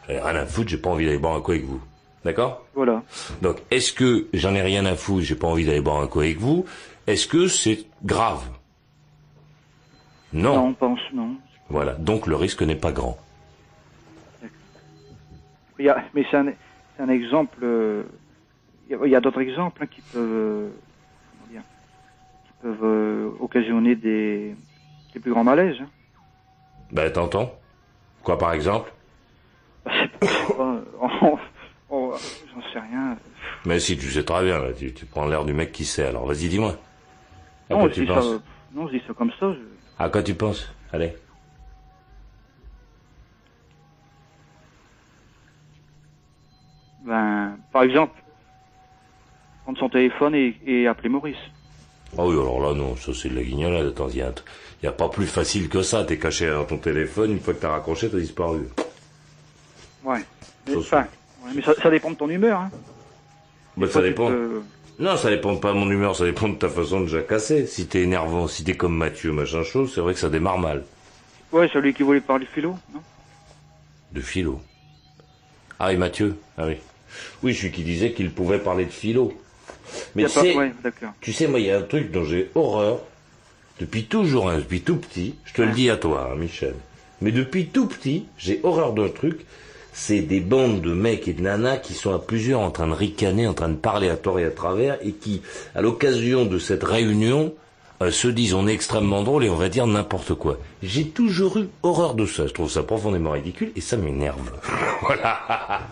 S3: j'en ai rien à foutre, j'ai pas envie d'aller boire un coup avec vous. D'accord
S8: Voilà.
S3: Donc, est-ce que j'en ai rien à foutre, j'ai pas envie d'aller boire un coup avec vous Est-ce que c'est grave? Non.
S8: Non, on pense non.
S3: Voilà. Donc le risque n'est pas grand.
S8: Il y a, mais c'est un, c'est un exemple. euh, Il y a, d'autres exemples hein, qui peuvent, euh, comment dire, qui peuvent euh, occasionner des, des plus grands malaises. Hein.
S3: Ben, t'entends? Quoi, par exemple?
S8: On- J'en sais rien.
S3: Mais si, tu sais très bien, là, tu, tu prends l'air du mec qui sait, alors vas-y, dis-moi. À
S8: Non,
S3: quoi tu
S8: ça,
S3: penses
S8: non, je dis ça comme ça. je-
S3: À quoi tu penses Allez.
S8: Ben, par exemple, prendre son téléphone et, et appeler Maurice.
S3: Ah oui, alors là, non, ça c'est de la guignolade. Attends, il y, a a pas plus facile que ça. T'es caché dans ton téléphone, une fois que t'as raccroché, t'as disparu.
S8: Ouais. Enfin, ouais, mais ça, ça dépend de ton humeur. Hein.
S3: Bah, ça dépend.
S8: te-
S3: Non, ça dépend pas de mon humeur, ça dépend de ta façon de jacasser. Si t'es énervant, si t'es comme Mathieu, machin chose, c'est vrai que ça démarre mal.
S8: Ouais, celui qui voulait parler philo, non?
S3: De philo. Ah oui, Mathieu. Ah oui. Oui, celui qui disait qu'il pouvait parler de philo. Mais tu
S8: pas-
S3: sais,
S8: ouais,
S3: tu sais, moi, il y a un truc dont j'ai horreur depuis toujours, hein, depuis tout petit. Je te le dis à toi, hein, Michel. Mais depuis tout petit, j'ai horreur d'un truc. C'est des bandes de mecs et de nanas qui sont à plusieurs en train de ricaner, en train de parler à tort et à travers, et qui, à l'occasion de cette réunion, euh, se disent on est extrêmement drôle et on va dire n'importe quoi. J'ai toujours eu horreur de ça. Je trouve ça profondément ridicule et ça m'énerve. voilà.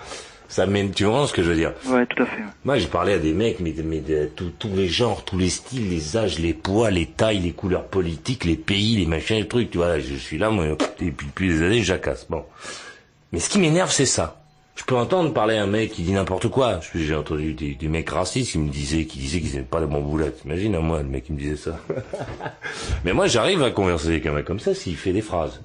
S3: Ça m'énerve. Tu vois ce que je veux dire?
S8: Ouais, tout à fait.
S3: moi, j'ai parlé à des mecs, mais, de- mais de tous tous les genres, tous les styles, les âges, les poids, les tailles, les couleurs politiques, les pays, les machins, les trucs. Tu vois, je suis là, moi, et puis depuis des années, jacasse. Bon. Mais ce qui m'énerve, c'est ça. Je peux entendre parler à un mec qui dit n'importe quoi. J'ai entendu des, des mecs racistes qui me disaient, qui disaient qu'ils n'aimaient pas les bons boulettes. Imagine, à moi, le mec qui me disait ça. mais moi, j'arrive à converser avec un mec comme ça s'il fait des phrases.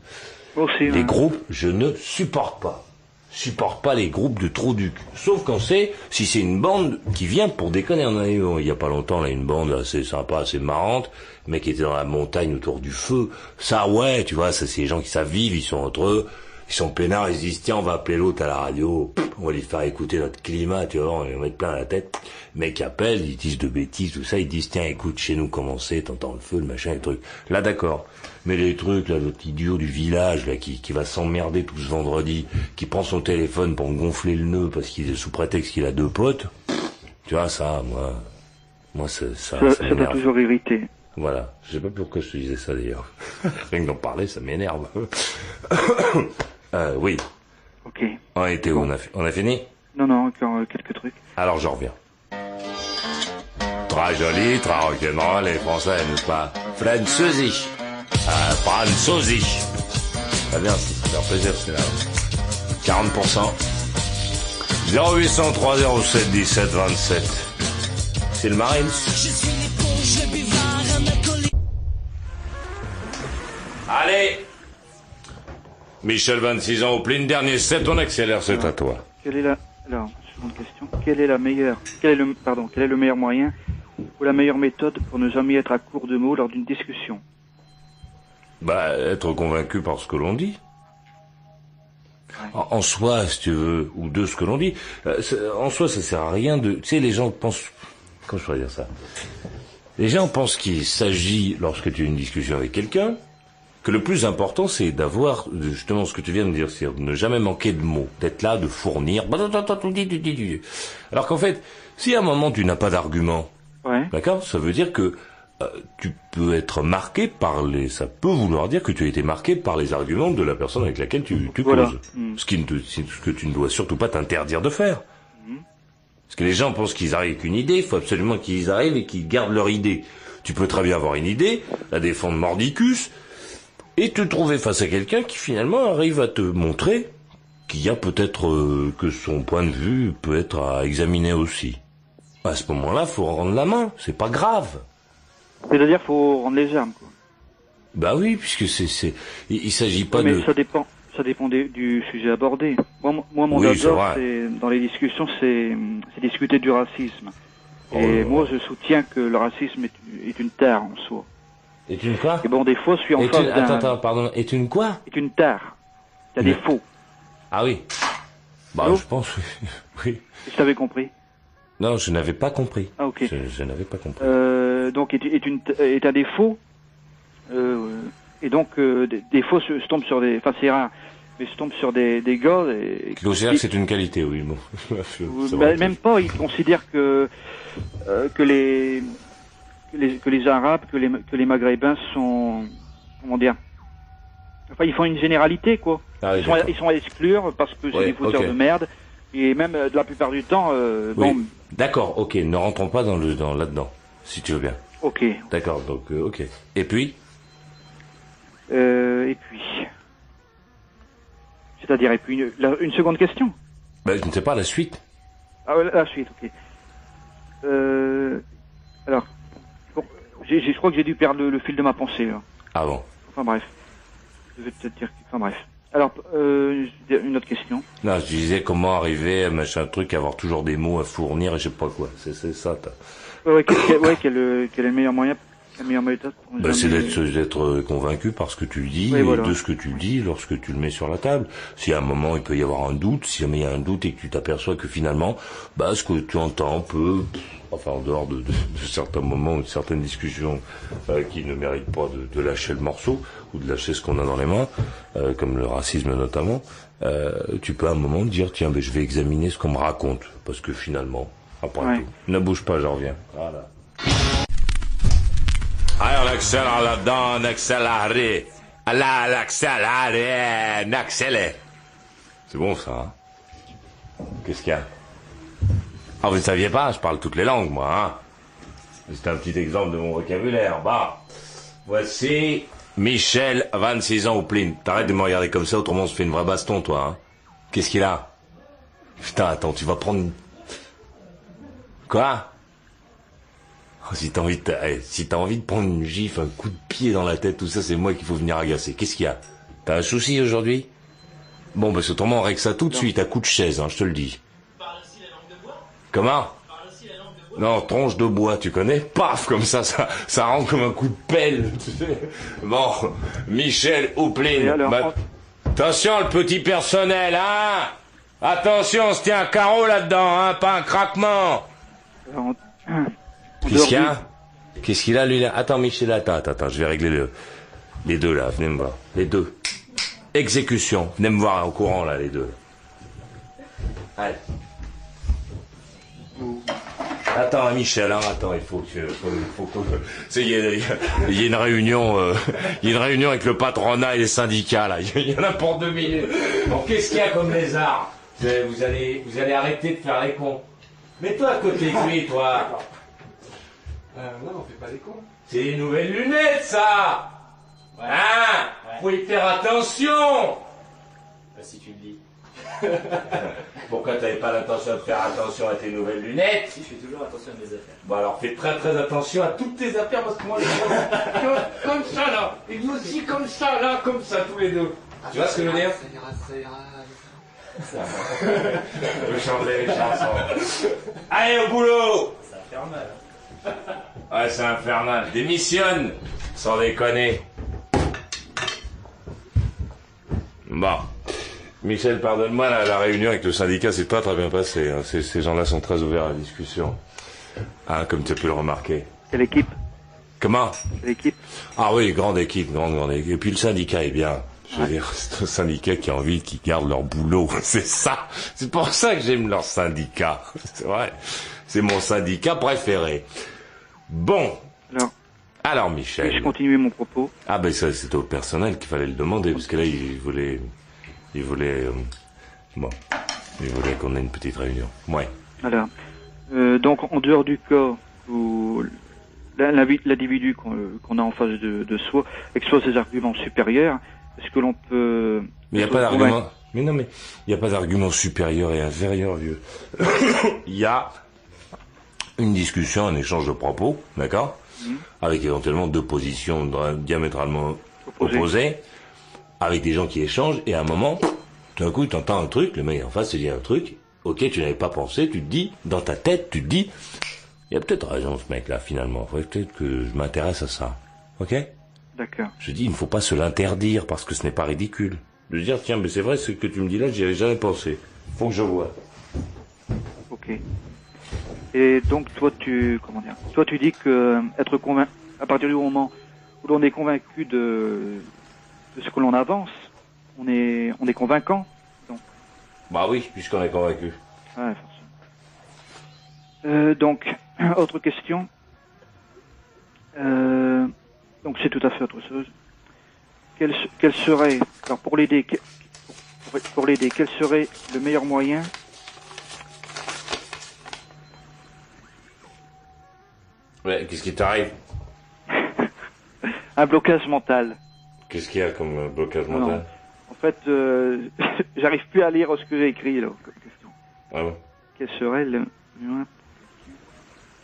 S8: Aussi.
S3: Les
S8: ouais.
S3: groupes, je ne supporte pas. Supporte pas les groupes de trous du cul. Sauf quand c'est, si c'est une bande qui vient pour déconner. On a eu, il y a pas longtemps, là, une bande assez sympa, assez marrante. Le mec était dans la montagne autour du feu. Ça, ouais, tu vois, ça, c'est les gens qui savent vivre, ils sont entre eux. Ils sont peinards, ils se disent, tiens, on va appeler l'autre à la radio, on va lui faire écouter notre climat, tu vois, on va lui mettre plein à la tête. Le mec appelle, ils disent de bêtises, tout ça, ils disent, tiens, écoute, chez nous, comment c'est, t'entends le feu, le machin, les trucs. Là, d'accord. Mais les trucs, là, l'autre idiot du village, là, qui, qui va s'emmerder tout ce vendredi, qui prend son téléphone pour me gonfler le nœud parce qu'il est sous prétexte qu'il a deux potes, tu vois, ça, moi, moi, ça, ça,
S8: Ça
S3: ça m'énerve.
S8: toujours irrité.
S3: Voilà. Je sais pas pourquoi je te disais ça d'ailleurs. Rien que d'en parler, ça m'énerve. Euh, oui.
S8: Ok.
S3: On a été où? On a, fi- on a fini?
S8: Non, non, encore euh, quelques trucs.
S3: Alors je reviens. Très joli, très rock'n'roll, les Français, n'est-ce pas? Französisch. Euh, Französisch. Très bien, ça fait faire plaisir, c'est là. 40%. 0803 07 17 27. C'est le Marines. Allez Michel, 26 ans, au plein dernier set, on accélère, c'est à toi.
S8: Quelle est la alors seconde question. Quelle est la meilleure Quel est le pardon Quel est le meilleur moyen ou la meilleure méthode pour ne jamais être à court de mots lors d'une discussion?
S3: Bah, être convaincu par ce que l'on dit. En, en soi, si tu veux, ou de ce que l'on dit. euh, en soi, ça sert à rien de... Tu sais, les gens pensent... Comment je pourrais dire ça? Les gens pensent qu'il s'agit, lorsque tu as une discussion avec quelqu'un, que le plus important, c'est d'avoir, justement, ce que tu viens de dire, c'est de ne jamais manquer de mots, d'être là, de fournir... Alors qu'en fait, si à un moment tu n'as pas d'argument,
S8: Ouais.
S3: D'accord Ça veut dire que euh, tu peux être marqué par les... Ça peut vouloir dire que tu as été marqué par les arguments de la personne avec laquelle tu, tu
S8: Voilà.
S3: causes.
S8: Mm.
S3: Ce, qui ne te- ce que tu ne dois surtout pas t'interdire de faire. Parce que les gens pensent qu'ils arrivent avec une idée, il faut absolument qu'ils arrivent et qu'ils gardent leur idée. Tu peux très bien avoir une idée, la défendre mordicus, et te trouver face à quelqu'un qui finalement arrive à te montrer qu'il y a peut-être euh, que son point de vue peut être à examiner aussi. À ce moment-là, faut rendre la main, c'est pas grave.
S8: C'est-à-dire faut rendre les armes. Quoi.
S3: Bah oui, puisque c'est, c'est, il, il s'agit pas
S8: mais
S3: de.
S8: ça dépend. Ça dépend des- du sujet abordé. Moi, mon- moi mon
S3: Oui, c'est
S8: dans les discussions, c'est c'est discuter du racisme.
S3: Oh
S8: Et moi, je soutiens que le racisme est, est une tare en soi.
S3: Est une quoi
S8: Et bon, des fois, je suis en
S3: Est
S8: face
S3: une... Attends, attends, pardon. Est une quoi
S8: Est une tare. A
S3: Une-
S8: des faux.
S3: Ah oui. Bah,
S8: Allô
S3: je pense. oui.
S8: Je t'avais compris.
S3: Non, je n'avais pas compris.
S8: Ah, ok.
S3: Je, je n'avais pas compris.
S8: Euh, donc est, est, une, est un défaut. Euh, et donc euh, des, des faux se, se tombent sur des. Enfin c'est rare, mais se tombent sur des, des gars. Et,
S3: que c'est une qualité, oui. Bon. Ça
S8: bah, même pas, ils considèrent que euh, que les que les que les Arabes, que les que les Maghrébins sont comment dire. Enfin, ils font une généralité, quoi.
S3: Ah oui,
S8: ils, sont à, ils sont à exclure parce que c'est
S3: Ouais,
S8: des fouteurs de merde. Et même euh, de la plupart du temps, euh,
S3: Oui.
S8: bon,
S3: D'accord, ok. Ne rentrons pas dans le dans là-dedans, si tu veux bien.
S8: ok.
S3: D'accord, donc euh, ok. Et puis?
S8: Euh, et puis, c'est-à-dire et puis une, la- une seconde question?
S3: ben, je ne sais pas la suite.
S8: Ah, ouais, la suite, ok. Euh, alors, j'ai, j'ai- je crois que j'ai dû perdre le, le fil de ma pensée. Là.
S3: Ah bon.
S8: Enfin bref, je vais peut-être dire. Enfin bref. Alors, euh, une autre question.
S3: Non, je disais comment arriver à machin truc, avoir toujours des mots à fournir et je sais pas quoi. C'est c'est ça. t'as-
S8: Ouais, ouais, quel, quel- ouais, quel, euh, quel est le meilleur moyen, la meilleure méthode pour
S3: Bah, c'est d'être euh, convaincu par ce que tu dis
S8: Oui,
S3: et
S8: voilà.
S3: de ce que tu dis lorsque tu le mets sur la table. Si à un moment il peut y avoir un doute, si jamais il y a un doute et que tu t'aperçois que finalement, bah ce que tu entends peut, enfin en dehors de, de- de certains moments ou de certaines discussions euh, qui ne méritent pas de, de lâcher le morceau ou de lâcher ce qu'on a dans les mains, euh, comme le racisme notamment, euh, tu peux à un moment dire tiens, ben je vais examiner ce qu'on me raconte parce que finalement, après
S8: Ouais.
S3: tout, ne bouge pas, j'en reviens. Voilà. Allez, on accélère là-dedans, on on accélère, on accélère. C'est bon ça, hein? Qu'est-ce qu'il y a? Ah, vous ne saviez pas, je parle toutes les langues, moi, hein? C'est un petit exemple de mon vocabulaire. Bah, voici Michel, 26 ans au plin. T'arrêtes de me regarder comme ça, autrement on se fait une vraie baston, toi, hein? Qu'est-ce qu'il a? Putain, attends, tu vas prendre... Quoi? Si t'as envie de, eh, si t'as envie de prendre une gifle, un coup de pied dans la tête, tout ça, c'est moi qu'il faut venir agacer. Qu'est-ce qu'il y a? T'as un souci aujourd'hui? Bon, bah, autrement, on règle ça tout de suite, à coup de chaise, hein, je te le dis. Comment? Non, tronche de bois, tu connais? Paf, comme ça, ça, ça rentre comme un coup de pelle. tu sais. Bon, Michel
S8: Et
S3: Houplin.
S8: alors,
S3: bah- Attention, le petit personnel, hein? Attention, on se tient un carreau là-dedans, hein, pas un craquement.
S8: Alors,
S3: Qu'est-ce qu'il y a Qu'est-ce qu'il a, lui, là Attends, Michel, attends, attends, attends, je vais régler le... les deux, là, venez me voir. Les deux. Exécution. Venez me voir au courant, là, les deux. Allez. Attends, Michel, hein, attends, il faut que... faut- Il faut que... Il y, a- il y une réunion, euh, il y a une réunion avec le patronat et les syndicats, là. Il y en a pour deux minutes. Bon, qu'est-ce qu'il y a comme lézard vous allez, vous allez, vous allez arrêter de faire les cons. Mets-toi à côté de lui, toi.
S9: Euh, non, on fait pas des cons.
S3: C'est les nouvelles lunettes, ça Hein Faut y faire attention
S9: Bah, si tu le dis.
S3: Pourquoi t'avais pas l'intention de faire attention à tes nouvelles lunettes
S9: Si, je fais toujours attention à mes affaires.
S3: Bon alors fais très très attention à toutes tes affaires parce que moi les comme, comme ça là Et vous aussi comme ça là, comme ça tous les deux Tu vois ce que je veux dire
S9: Ça ira, ça ira.
S3: Je veux chanter les chansons. Allez au boulot
S9: Ça va faire mal.
S3: Ouais c'est infernal. Démissionne Sans déconner. Bon. Michel, pardonne-moi, la, la réunion avec le syndicat s'est pas très bien passée. hein. Ces, ces gens-là sont très ouverts à la discussion. Hein, comme tu as pu le remarquer.
S8: Quelle équipe?
S3: Comment?
S8: Quelle équipe?
S3: Ah oui, grande équipe, grande, grande équipe. Et puis le syndicat est bien. Je veux dire, c'est un syndicat qui a envie qu'ils gardent leur boulot. C'est ça. C'est pour ça que j'aime leur syndicat. C'est vrai. C'est mon syndicat préféré. Bon.
S8: Alors,
S3: Alors,
S8: je
S3: Michel.
S8: continue mon propos.
S3: Ah ben ça, c'était au personnel qu'il fallait le demander, parce que là, il voulait... Il voulait... euh, bon. Il voulait qu'on ait une petite réunion. Ouais.
S8: Alors, euh, donc en dehors du cas où l'individu qu'on a en face de, de soi expose ses arguments supérieurs, est-ce que l'on peut...
S3: Mais il n'y a pas d'argument. Mais non, mais il n'y a pas d'argument supérieur et inférieur, vieux. Il y a une discussion, un échange de propos, d'accord
S8: Mhm.
S3: Avec éventuellement deux positions diamétralement
S8: Opposé.
S3: opposées, avec des gens qui échangent, et à un moment, tout d'un coup, tu entends un truc, le mec en face te dit un truc, ok, tu n'avais pas pensé, tu te dis, dans ta tête, tu te dis, il y a peut-être raison ce mec-là, finalement, faudrait peut-être que je m'intéresse à ça. Ok
S8: D'accord.
S3: je dis, il ne faut pas se l'interdire parce que ce n'est pas ridicule. De dire, tiens, mais c'est vrai, ce que tu me dis là, j'y avais jamais pensé. Faut que je vois.
S8: Ok. Et donc toi tu comment dire Toi tu dis que euh, être convaincu à partir du moment où l'on est convaincu de, de ce que l'on avance, on est on est convaincant.
S3: Bah oui, puisqu'on est convaincu.
S8: Ouais, forcément. Euh, donc autre question. Euh, donc c'est tout à fait autre chose. Quel, quel serait alors pour l'aider pour l'aider quel serait le meilleur moyen
S3: Ouais, qu'est-ce qui t'arrive
S8: un blocage mental.
S3: Qu'est-ce qu'il y a comme euh, blocage
S8: Non.
S3: mental
S8: En fait, euh, j'arrive plus à lire ce que j'ai écrit là. comme question.
S3: Ah bon
S8: Quel serait le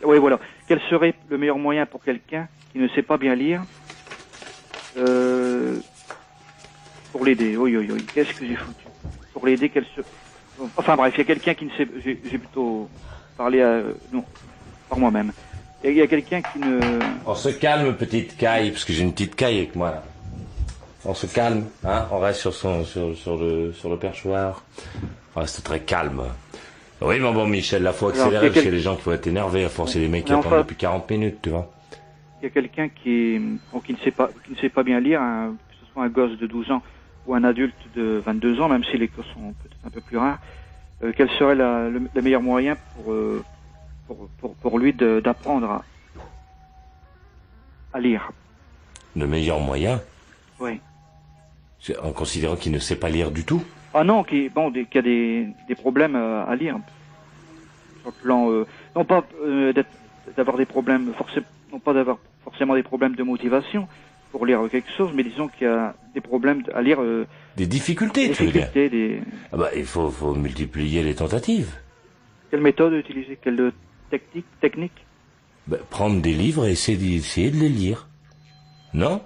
S8: Oui, voilà. Quel serait le meilleur moyen pour quelqu'un qui ne sait pas bien lire euh, pour l'aider? Oui, oui, oui. Qu'est-ce que j'ai foutu? Pour l'aider, quel se... Enfin bref, il y a quelqu'un qui ne sait. J'ai plutôt parlé à non par moi-même. Il y a- quelqu'un qui ne.
S3: On se calme, petite caille, parce que j'ai une petite caille avec moi là. On se calme, hein On reste sur, son, sur, sur, le, sur le perchoir. On reste très calme. Oui, mais bon, Michel, là, faut accélérer, parce qu'il y a
S8: quel-
S3: des gens qui vont être énervés, à force, il y a des mecs qui attendent depuis 40 minutes, tu vois.
S8: il y a quelqu'un qui, bon, qui ne sait pas qui ne sait pas bien lire, que ce soit un gosse de 12 ans ou un adulte de 22 ans, même si les cas sont peut-être un peu plus rares, euh, quel serait la- le, le meilleur moyen pour, euh, pour, pour, pour lui d'apprendre à, à lire
S3: Le meilleur moyen,
S8: Oui.
S3: c'est en considérant qu'il ne sait pas lire du tout.
S8: Ah non, qui, bon, des, qui a des, des problèmes euh, à lire. Sur le plan, euh, non pas euh, d'avoir des problèmes, forcément, non pas d'avoir forcément des problèmes de motivation pour lire quelque chose, mais disons qu'il y a des problèmes à lire, euh,
S3: Des difficultés,
S8: des
S3: tu veux dire
S8: difficultés, des,
S3: Ah bah, il faut, faut multiplier les tentatives.
S8: Quelle méthode utiliser Quelle technique Technique
S3: Bah, prendre des livres et essayer, de les lire. Non?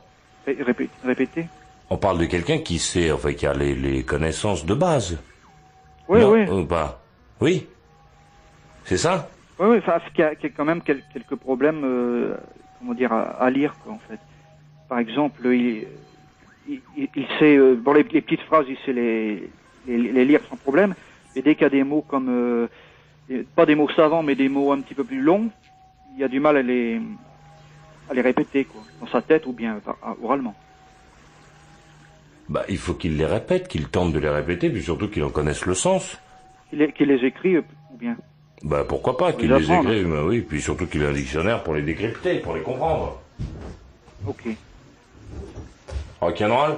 S8: Ré- répé- Répéter
S3: On parle de quelqu'un qui sait, enfin, qui a les, les connaissances de base.
S8: Oui,
S3: non,
S8: oui.
S3: ou pas Oui? C'est ça?
S8: Oui, oui, enfin, qu'il y, a qu'il y a quand même quel- quelques problèmes, euh, comment dire, à, à lire, quoi, en fait. Par exemple, il, il, sait, euh, bon, les, les petites phrases, il sait les, les, les lire sans problème. Et dès qu'il y a des mots comme, euh, des- pas des mots savants, mais des mots un petit peu plus longs, il a du mal à les, à les répéter, quoi, dans sa tête ou bien oralement.
S3: Bah, il faut qu'il les répète, qu'il tente de les répéter, puis surtout qu'il en connaisse le sens.
S8: Qu'il les, écrit euh, ou bien.
S3: Bah, pourquoi pas, qu'il
S8: les
S3: les écrive, bah oui, puis surtout qu'il ait un dictionnaire pour les décrypter, pour les comprendre.
S8: Ok.
S3: Rock'n'roll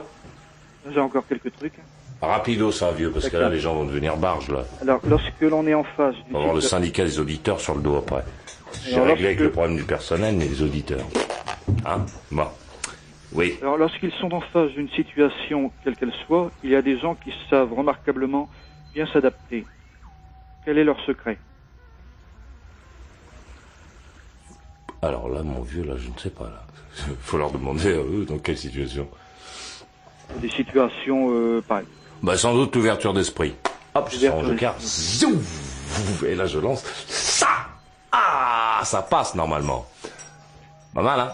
S8: J'ai encore quelques trucs.
S3: Rapido ça, vieux, parce que là, les gens vont devenir barges, là.
S8: Alors, lorsque l'on est en face du
S3: On va avoir le syndicat des auditeurs sur le dos après. J'ai réglé avec le problème du personnel, mais des auditeurs. Hein? Bon. Oui.
S8: Alors, lorsqu'ils sont en face d'une situation, quelle qu'elle soit, il y a des gens qui savent remarquablement bien s'adapter. Quel est leur secret?
S3: Alors là, mon vieux, là, je ne sais pas, là. Faut leur demander à eux dans quelle situation.
S8: Des situations, euh, pareil.
S3: Bah, sans doute l'ouverture d'esprit. Hop, je joker. Zouf Et là, je lance. Ça Ah Ça passe, normalement. Pas mal, hein?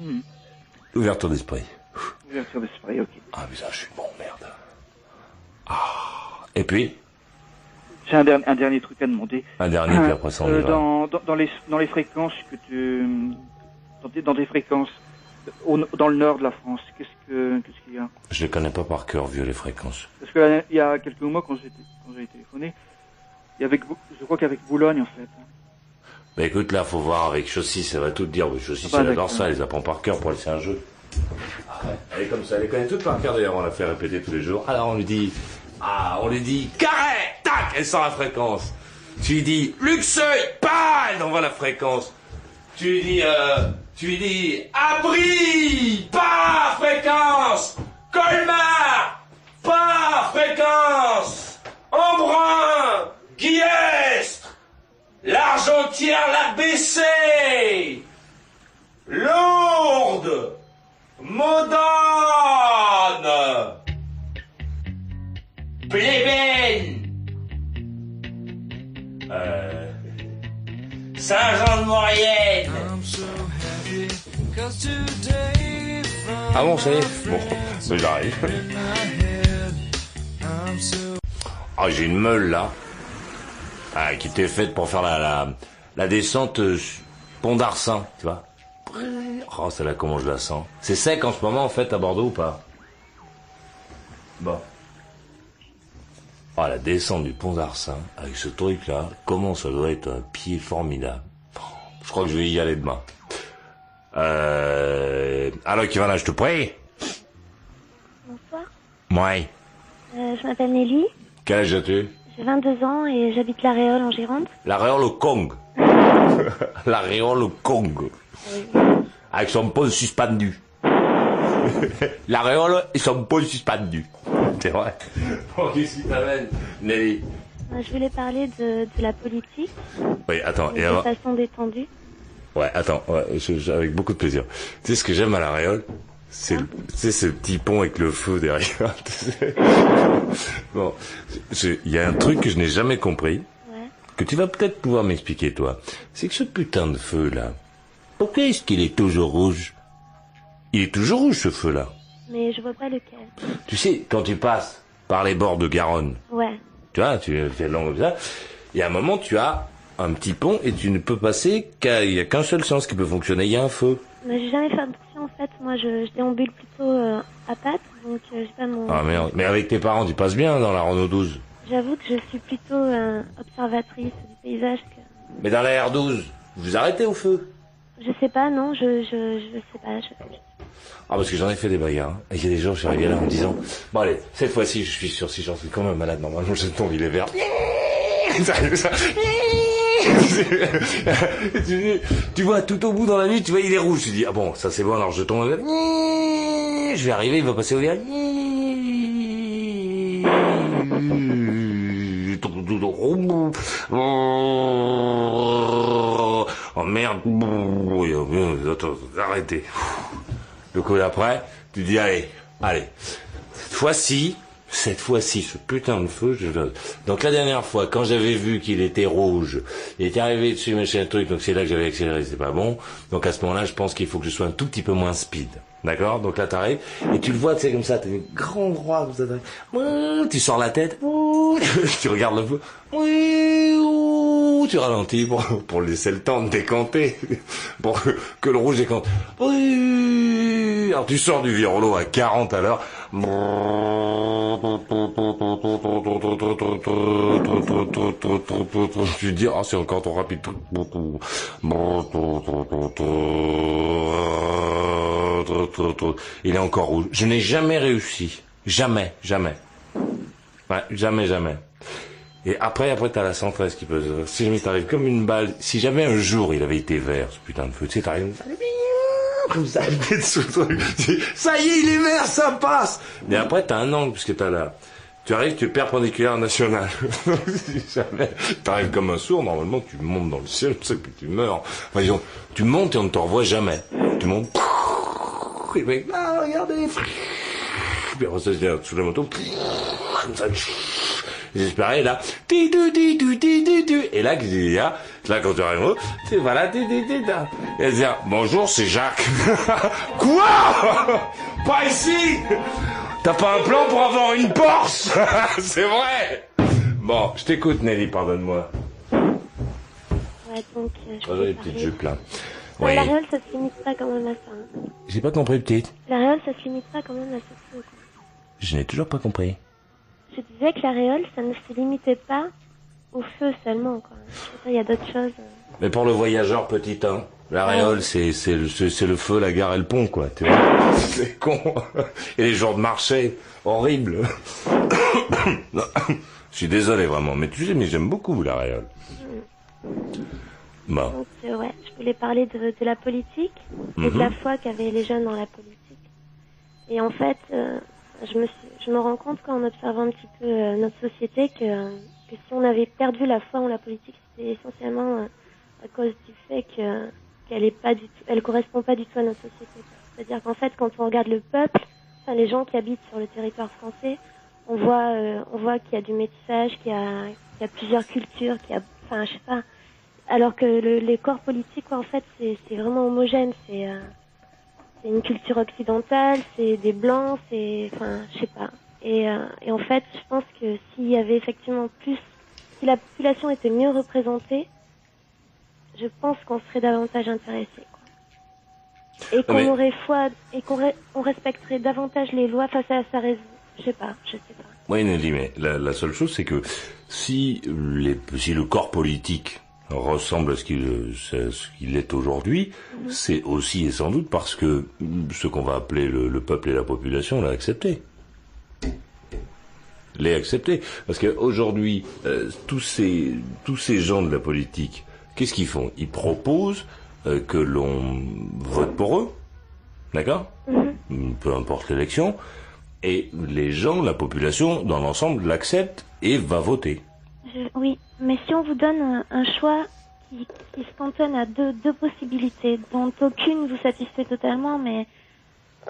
S8: Hmm.
S3: Ouverture d'esprit.
S8: Ouverture d'esprit, ok.
S3: Ah, putain, je suis bon, merde. Ah. Et puis?
S8: J'ai un, dernier- un dernier truc à demander.
S3: Un dernier, puis après ça, on
S8: Euh, dans, dans les, dans les fréquences que tu... Dans des, dans des fréquences au- dans le nord de la France, qu'est-ce que qu'est-ce qu'il y a?
S3: Je les connais pas par cœur, vieux, les fréquences.
S8: Parce que là, il y a quelques mois, quand j'ai quand j'ai téléphoné, il y avait, je crois qu'avec Boulogne, en fait.
S3: Bah écoute, là, faut voir avec Chaussy, ça va tout te dire. Chaussy,
S8: Ah bah,
S3: elle adore ça, elle les apprend par cœur pour laisser un jeu. Elle est comme ça, elle les connaît toutes par cœur d'ailleurs, on la fait répéter tous les jours. Alors on lui dit, ah, on lui dit, carré, tac, elle sort la fréquence. Tu lui dis, luxeuil, pas, elle envoie la fréquence. Tu lui dis, euh, tu dis, abri, pas, fréquence. Colmar, pas, fréquence. Embrun, Guiestre, L'Argentière l'a baissé Lourde Modane Plébène euh, Saint-Jean-de-Maurienne Ah bon, ça y est Bon, j'arrive. Ah, j'ai une meule là, ah, qui était faite pour faire la, la, la descente euh, Pont d'Arcin, tu vois. Oh, celle-là, comment je la sens. C'est sec en ce moment, en fait, à Bordeaux ou pas? Bon. Ah, la descente du Pont d'Arcin, avec ce truc-là, comment ça doit être un pied formidable. Je crois que je vais y aller demain. Euh... Alors, Kivana, je te prie
S6: Bonsoir,
S3: Ouais.
S6: Euh, je m'appelle Nelly,
S3: Quel âge as-tu?
S6: J'ai 22 ans et j'habite La Réole en Gironde.
S3: La réole au Kong. La réole au Kong. Avec son pont suspendu. La réole et son pont suspendu. C'est vrai. Bon, qu'est-ce qui t'amène, Nelly?
S6: Euh, Je voulais parler de, de la politique
S3: Oui, attends, et
S6: de
S3: avant...
S6: façon détendue.
S3: Ouais, attends, ouais, je- je- avec beaucoup de plaisir. Tu sais ce que j'aime à la réole? C'est tu sais, ce petit pont avec le feu derrière. bon, il y a un truc que je n'ai jamais compris,
S6: Ouais.
S3: que tu vas peut-être pouvoir m'expliquer toi. C'est que ce putain de feu là, pourquoi est-ce qu'il est toujours rouge? Il est toujours rouge ce feu là.
S6: Mais je vois pas lequel.
S3: Tu sais, quand tu passes par les bords de Garonne,
S6: Ouais.
S3: tu vois, tu fais long comme ça, il y a un moment tu as un petit pont et tu ne peux passer qu'à, il y a qu'un seul sens qui peut fonctionner, il y a un feu.
S6: Mais j'ai jamais fait attention en fait. Moi je, je déambule plutôt euh, à pattes, donc euh, j'ai pas mon.
S3: Ah merde, mais avec tes parents, tu passes bien dans la Renault 12.
S6: J'avoue que je suis plutôt euh, observatrice du paysage que.
S3: Mais dans la R12, vous arrêtez au feu?
S6: Je sais pas, non, je, je, je sais pas. Je...
S3: Ah, parce que j'en ai fait des bagarres. hein. Et il y a des jours, je suis arrivé là en me disant, bon allez, cette fois-ci, je suis sûr, si j'en suis quand même malade, normalement, je tombe, il est vert. Ça ça? tu, vois, tout au bout dans la nuit, tu vois, il est rouge. Tu dis, ah bon, ça c'est bon, alors je tombe. Je vais arriver, il va passer au vert. Oh merde. Arrêtez. Le coup d'après, tu dis, allez, allez. Cette fois-ci, cette fois-ci, ce putain de feu, je... donc la dernière fois, quand j'avais vu qu'il était rouge, il était arrivé dessus, machin truc, donc c'est là que j'avais accéléré, c'est pas bon. Donc à ce moment-là, je pense qu'il faut que je sois un tout petit peu moins speed. D'accord? Donc là, t'arrives, et tu le vois, tu sais, comme ça, t'as une grande droite, comme ça, tu sors la tête, tu regardes le feu, tu ralentis pour, pour laisser le temps de décanter, pour que, que le rouge décante. Alors tu sors du virolo à 40 à l'heure, tu dis, ah, c'est encore trop rapide. Il est encore rouge. Je n'ai jamais réussi. Jamais, jamais. Jamais, jamais. Et après, après, t'as la 113 qui peut, si jamais t'arrives comme une balle, si jamais un jour il avait été vert, ce putain de feu, tu sais, t'arrives, comme ça, ça y est, il est vert, ça passe! Mais après, t'as un angle, puisque t'as la, tu arrives, tu es perpendiculaire national. jamais t'arrives comme un sourd, normalement, tu montes dans le ciel, tu sais, puis tu meurs. Enfin, disons, tu montes et on ne te revoit jamais. Tu montes, et le mec, ah, regardez, puis après, ça dit, sous la moto, comme ça, J'espérais là. Et là, il y a, là quand tu arrives, c'est voilà. Et elle dit, bonjour, c'est Jacques. Quoi? Pas ici? T'as pas un plan pour avoir une Porsche? C'est vrai Bon, je t'écoute Nelly, pardonne-moi.
S10: Ouais, donc, euh, je
S3: Oh, les petites jupes là.
S10: Ouais,
S3: Oui.
S10: L'aréole, ça se limite pas quand même à ça. hein.
S3: J'ai pas compris, petite.
S10: L'aréole, ça se limite pas quand même à quoi.
S3: Je n'ai toujours pas compris.
S10: Je disais que l'aréole, ça ne se limitait pas au feu seulement. Quoi. Il y a d'autres choses. euh.
S3: Mais pour le voyageur petit, hein, l'aréole, c'est, c'est, le, c'est, c'est le feu, la gare et le pont, quoi, tu vois. C'est con. Et les jours de marché, horrible. Je suis désolé, vraiment, mais tu sais, mais j'aime beaucoup l'aréole. Bon.
S10: Donc, euh, ouais, je voulais parler de, de la politique et de
S3: Mhm.
S10: la foi qu'avaient les jeunes dans la politique. Et en fait, euh, je, me je me rends compte qu'en observant un petit peu euh, notre société que, que si on avait perdu la foi en la politique, c'était essentiellement euh, à cause du fait que qu'elle est pas du tout, elle correspond pas du tout à notre société. C'est-à-dire qu'en fait, quand on regarde le peuple, enfin les gens qui habitent sur le territoire français, on voit, euh, on voit qu'il y a du métissage, qu'il y a, qu'il y a plusieurs cultures, qu'il y a, enfin, je sais pas. Alors que le- les corps politiques, quoi, en fait, c'est c'est vraiment homogène. C'est euh, c'est une culture occidentale, c'est des blancs, c'est, enfin, je sais pas. Et, euh, et en fait, je pense que s'il y avait effectivement plus, si la population était mieux représentée, je pense qu'on serait davantage intéressé. Quoi. Et qu'on
S3: mais-
S10: aurait foi, et qu'on re- on respecterait davantage les lois face à sa raison. Je sais pas, je sais pas.
S3: Oui, Nelly, mais la, la seule chose, c'est que si, les, si le corps politique ressemble à ce qu'il c'est ce qu'il est aujourd'hui, c'est aussi et sans doute parce que ce qu'on va appeler le, le peuple et la population l'a accepté. L'est accepté. Parce qu'aujourd'hui, euh, tous, ces, tous ces gens de la politique, qu'est-ce qu'ils font? Ils proposent euh, que l'on vote pour eux. D'accord? Peu importe l'élection. Et les gens, la population, dans l'ensemble, l'acceptent et va voter.
S10: Je- oui, mais si on vous donne un, choix qui, qui se cantonne à deux, deux possibilités, dont aucune vous satisfait totalement, mais,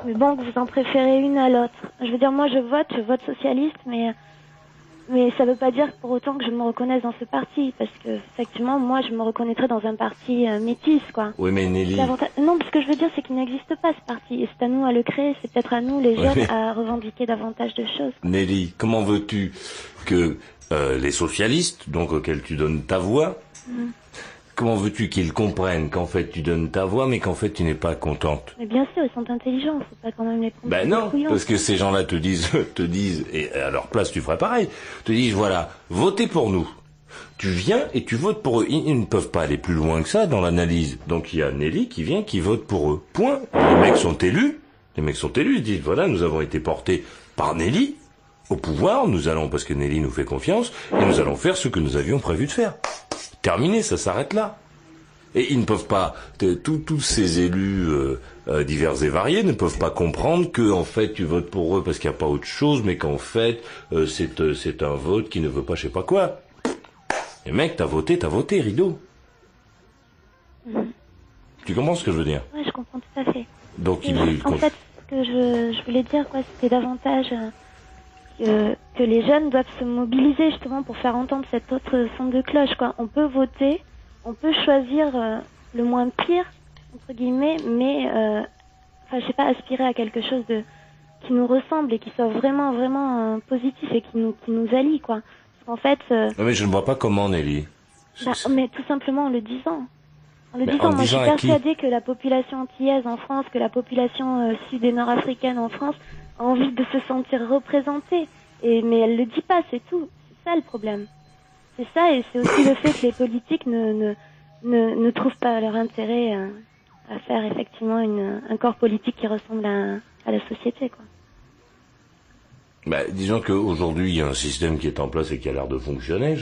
S10: mais bon, que vous en préférez une à l'autre. Je veux dire, moi je vote, je vote socialiste, mais, mais ça veut pas dire pour autant que je me reconnaisse dans ce parti, parce que effectivement, moi je me reconnaîtrais dans un parti euh, métis, quoi.
S3: Oui, mais Nelly,
S10: Non, ce que je veux dire, c'est qu'il n'existe pas ce parti, et c'est à nous à le créer, c'est peut-être à nous, les jeunes,
S3: mais-
S10: à revendiquer davantage de choses.
S3: Nelly, comment veux-tu que euh, les socialistes, donc auxquels tu donnes ta voix,
S10: Mm.
S3: comment veux-tu qu'ils comprennent qu'en fait tu donnes ta voix, mais qu'en fait tu n'es pas contente?
S10: Mais bien sûr, ils sont intelligents, faut pas quand même les prendre
S3: Ben non, parce que ces gens-là te disent, te disent, et à leur place tu ferais pareil, te disent voilà, votez pour nous. Tu viens et tu votes pour eux. Ils, ils ne peuvent pas aller plus loin que ça dans l'analyse. Donc il y a Nelly qui vient, qui vote pour eux. Point. Les mecs sont élus. Les mecs sont élus. Ils disent voilà, nous avons été portés par Nelly au pouvoir. Nous allons parce que Nelly nous fait confiance et nous allons faire ce que nous avions prévu de faire. Terminé, ça s'arrête là. Et ils ne peuvent pas, tous ces élus euh, euh, divers et variés ne peuvent pas comprendre que en fait tu votes pour eux parce qu'il n'y a pas autre chose, mais qu'en fait euh, c'est c'est un vote qui ne veut pas je sais pas quoi. Et mec, t'as voté, t'as voté, rideau.
S10: Mhm.
S3: Tu comprends ce que je veux dire?
S10: Ouais, je comprends tout à fait.
S3: Donc il est
S10: en fait, ce que je, je voulais dire, quoi, c'était davantage euh, que, les jeunes doivent se mobiliser justement pour faire entendre cette autre son de cloche. Quoi. On peut voter, on peut choisir euh, le moins pire entre guillemets, mais euh, enfin je sais pas aspirer à quelque chose de qui nous ressemble et qui soit vraiment vraiment euh, positif et qui nous qui nous allie quoi. Parce qu'en fait, euh,
S3: Non, mais je ne vois pas comment, Nelly.
S10: bah, mais tout simplement en le disant. En le
S3: Mais
S10: disant,
S3: en
S10: moi je suis
S3: disant à qui
S10: persuadée que la population antillaise en France, que la population sud et nord-africaine en France envie de se sentir représentée. Mais elle le dit pas, c'est tout. C'est ça le problème. C'est ça et c'est aussi le fait que les politiques ne ne ne, ne trouvent pas leur intérêt à faire effectivement un corps politique qui ressemble à, la société quoi.
S3: Bah, disons qu'aujourd'hui, il y a un système qui est en place et qui a l'air de fonctionner.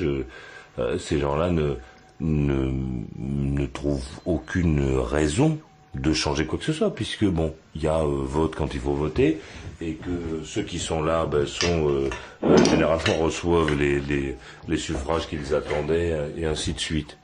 S3: Euh, ces gens-là ne, ne, ne trouvent aucune raison de changer quoi que ce soit, puisque bon, il y a euh, vote quand il faut voter, et que ceux qui sont là ben, sont euh, euh, généralement reçoivent les, les, les suffrages qu'ils attendaient, euh, et ainsi de suite.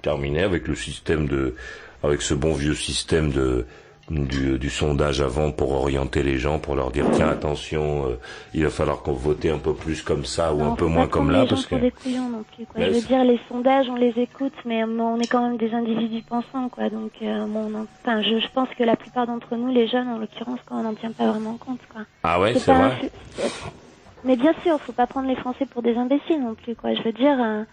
S3: Terminé avec le système de, avec ce bon vieux système de du, du sondage avant pour orienter les gens, pour leur dire tiens attention, euh, il va falloir qu'on vote un peu plus comme ça ou
S10: Non,
S3: un peu moins comme là parce que
S10: pour des couillons non plus quoi. Je veux dire les sondages on les écoute mais on est quand même des individus pensants quoi. Donc euh, bon enfin je, je pense que la plupart d'entre nous les jeunes en l'occurrence quand on n'en tient pas vraiment compte quoi.
S3: ah ouais c'est vrai.
S10: un Mais bien sûr, faut pas prendre les Français pour des imbéciles non plus quoi. Je veux dire euh,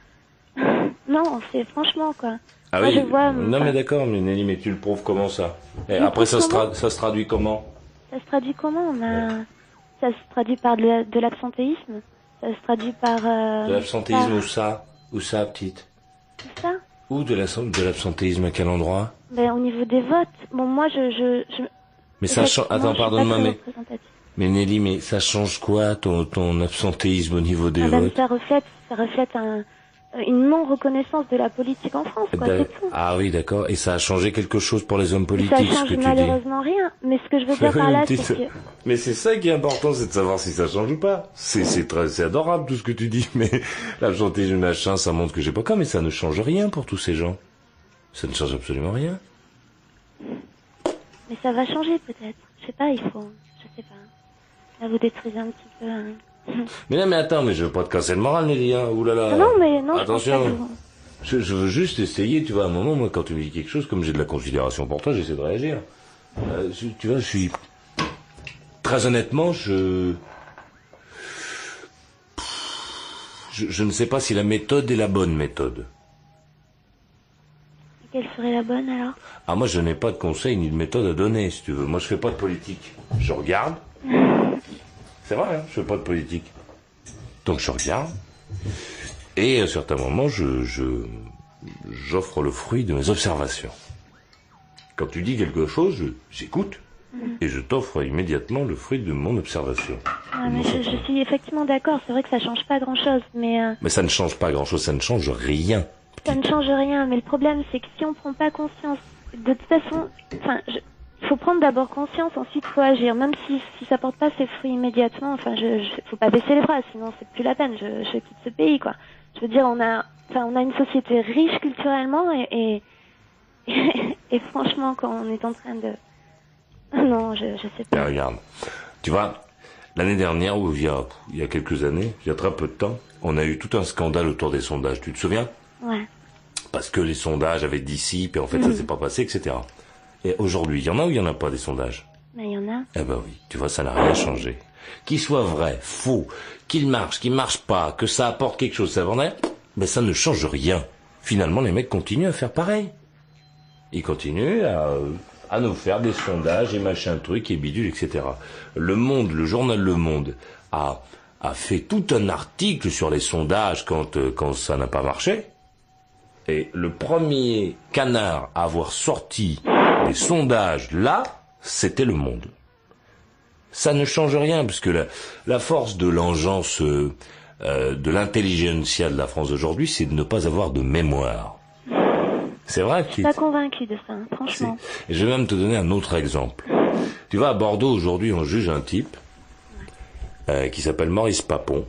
S10: non, c'est franchement quoi.
S3: Ah
S10: Moi,
S3: oui.
S10: je vois,
S3: non mais d'accord, mais Nelly, mais tu le prouves comment ça Et
S10: Je
S3: après ça se, tra- ça se traduit comment
S10: Ça se traduit comment On a ça se traduit par de la- de l'absentéisme. Ça se traduit par euh,
S3: De l'absentéisme
S10: par-
S3: ou ça Ou ça petite
S10: tout ça.
S3: Ou de la- de l'absentéisme à quel endroit
S10: Ben, au niveau des votes, bon, moi, je, je, je
S3: Mais ça change. Attends, pardonne-moi, mais mais Nelly, mais ça change quoi ton ton absentéisme au niveau des
S10: Ah ben,
S3: votes
S10: ça reflète, ça reflète un, une non-reconnaissance de la politique en France, quoi,
S3: D'a-
S10: c'est tout.
S3: Ah oui, d'accord. Et ça a changé quelque chose pour les hommes
S10: ça
S3: politiques, ce
S10: change
S3: que tu dis.
S10: malheureusement rien. Mais ce que je veux dire par là, c'est que
S3: Mais c'est ça qui est important, c'est de savoir si ça change ou pas. C'est c'est très c'est adorable tout ce que tu dis, mais l'absentéisme machin, ça montre que j'ai pas cas, mais ça ne change rien pour tous ces gens. Ça ne change absolument rien.
S10: Mais ça va changer peut-être. Je sais pas, il faut. Je sais pas. Là, vous détruisez un petit peu. hein.
S3: Mais non, mais attends, mais je veux pas te casser le moral, Nelly, hein. Ouh là là.
S10: Ah non, mais non,
S3: Attention. Je, je veux juste essayer, tu vois, à un moment, moi, quand tu me dis quelque chose, comme j'ai de la considération pour toi, j'essaie de réagir. Euh, tu vois, je suis... Très honnêtement, je... je... Je ne sais pas si la méthode est la bonne méthode.
S10: Quelle serait la bonne alors?
S3: Ah, moi, je n'ai pas de conseil ni de méthode à donner, si tu veux. Moi, je fais pas de politique. Je regarde. C'est vrai, hein, je fais pas de politique. Donc, je regarde. Et à certains moments, je, je, j'offre le fruit de mes observations. Quand tu dis quelque chose, j'écoute. Et je t'offre immédiatement le fruit de mon observation.
S10: Ah, mais je, je suis effectivement d'accord. C'est vrai que ça change pas grand-chose, mais euh,
S3: Mais ça ne change pas grand-chose, ça ne change rien.
S10: ça ne change rien. Mais le problème, c'est que si on prend pas conscience, de toute façon, enfin, je- il faut prendre d'abord conscience, ensuite faut agir. Même si si ça porte pas ses fruits immédiatement, enfin, je, je faut pas baisser les bras, sinon c'est plus la peine. Je, je quitte ce pays, quoi. Je veux dire, on a, enfin, on a une société riche culturellement et et, et franchement, quand on est en train de, non, je je sais pas.
S3: Regarde. Tu vois, l'année dernière, ou il y, a, il y a quelques années, il y a très peu de temps, on a eu tout un scandale autour des sondages. Tu te souviens?
S10: Ouais.
S3: Parce que les sondages avaient dit si, puis en fait ça
S10: Mhm.
S3: s'est pas passé, etc. Et aujourd'hui, il y en a ou il y en a pas des sondages?
S10: Il y en a.
S3: Eh ben oui, tu vois, ça n'a rien changé. Qu'il soit vrai, faux, qu'il marche, qu'il marche pas, que ça apporte quelque chose, ça vendrait, mais ça ne change rien. Finalement, les mecs continuent à faire pareil. Ils continuent à, à nous faire des sondages et machin truc et bidule, etc. Le Monde, le journal Le Monde, a, a fait tout un article sur les sondages quand, euh, quand ça n'a pas marché. Et le premier canard à avoir sorti des sondages là, c'était Le Monde. Ça ne change rien, puisque la, la force de l'engeance euh, euh, de l'intelligentsia de la France aujourd'hui, c'est de ne pas avoir de mémoire. C'est vrai,
S10: Je suis pas convaincue de ça, franchement.
S3: et je vais même te donner un autre exemple. Tu vois, à Bordeaux, aujourd'hui, on juge un type euh, qui s'appelle Maurice Papon,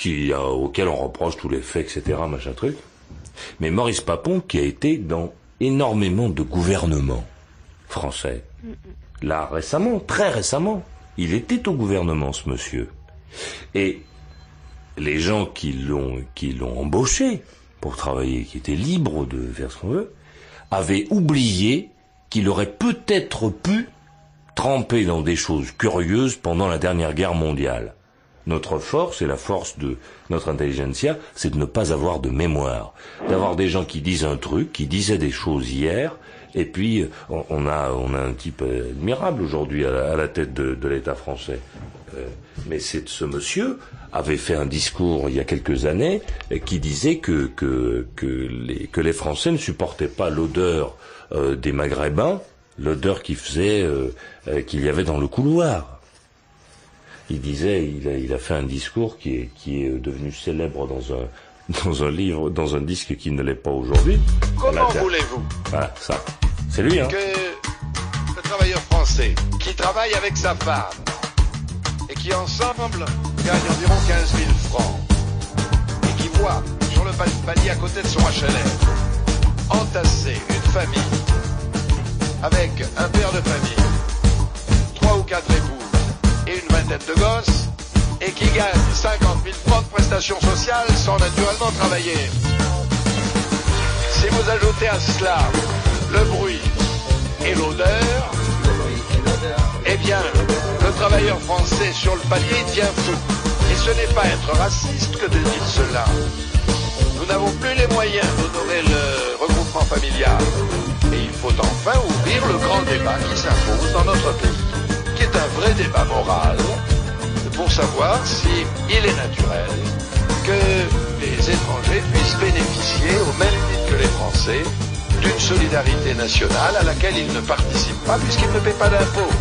S3: qui, euh, auquel on reproche tous les faits, etc., machin truc. Mais Maurice Papon qui a été dans énormément de gouvernements français. Là, récemment, très récemment, Il était au gouvernement, ce monsieur. Et les gens qui l'ont, qui l'ont embauché pour travailler, qui étaient libres de faire ce qu'on veut, avaient oublié qu'il aurait peut-être pu tremper dans des choses curieuses pendant la dernière guerre mondiale. Notre force et la force de notre intelligentsia, c'est de ne pas avoir de mémoire, d'avoir des gens qui disent un truc, qui disaient des choses hier, et puis on, on a un type admirable aujourd'hui à, la- tête de, l'État français. Euh, mais c'est ce monsieur avait fait un discours il y a quelques années euh, qui disait que les Français ne supportaient pas l'odeur euh, des Maghrébins, l'odeur faisait euh, euh, qu'il y avait dans le couloir. Il disait, il a, il a fait un discours qui est, qui est devenu célèbre dans un, dans un livre, dans un disque qui ne l'est pas aujourd'hui.
S11: Comment voulez-vous
S3: Voilà, ça. C'est lui, hein.
S11: que le travailleur français qui travaille avec sa femme et qui ensemble gagne environ 15 000 francs et qui voit sur le pal- palier à côté de son HLM entasser une famille avec un père de famille, trois ou quatre épouses et une vingtaine de gosses et qui gagne 50 000 francs de prestations sociales sans naturellement travailler. Si vous ajoutez à cela le bruit et l'odeur, eh bien, le travailleur français sur le palier tient fou. Et ce n'est pas être raciste que de dire cela. Nous n'avons plus les moyens d'honorer le regroupement familial. Et il faut enfin ouvrir le grand débat qui s'impose dans notre pays, qui est un vrai débat moral, pour savoir si il est naturel que les étrangers puissent bénéficier, au même titre que les Français, d'une solidarité nationale à laquelle ils ne participent pas puisqu'ils ne paient pas d'impôts.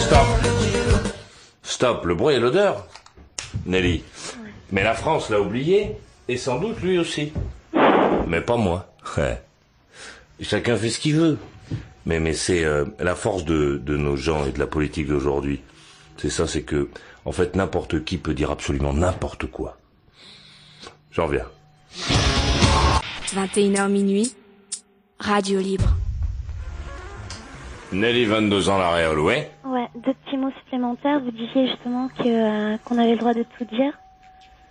S3: Stop. Stop, le bruit et l'odeur. Nelly. Mais la France l'a oublié, et sans doute lui aussi. Mais pas moi. Chacun fait ce qu'il veut. Mais, mais c'est euh, la force de, de nos gens et de la politique d'aujourd'hui. C'est ça, c'est que, en fait, n'importe qui peut dire absolument n'importe quoi. J'en reviens.
S7: 21h minuit, Radio Libre.
S3: Nelly, 22 ans, la Réole, ouais
S10: Ouais, deux petits mots supplémentaires. Vous disiez justement que euh, qu'on avait le droit de tout dire.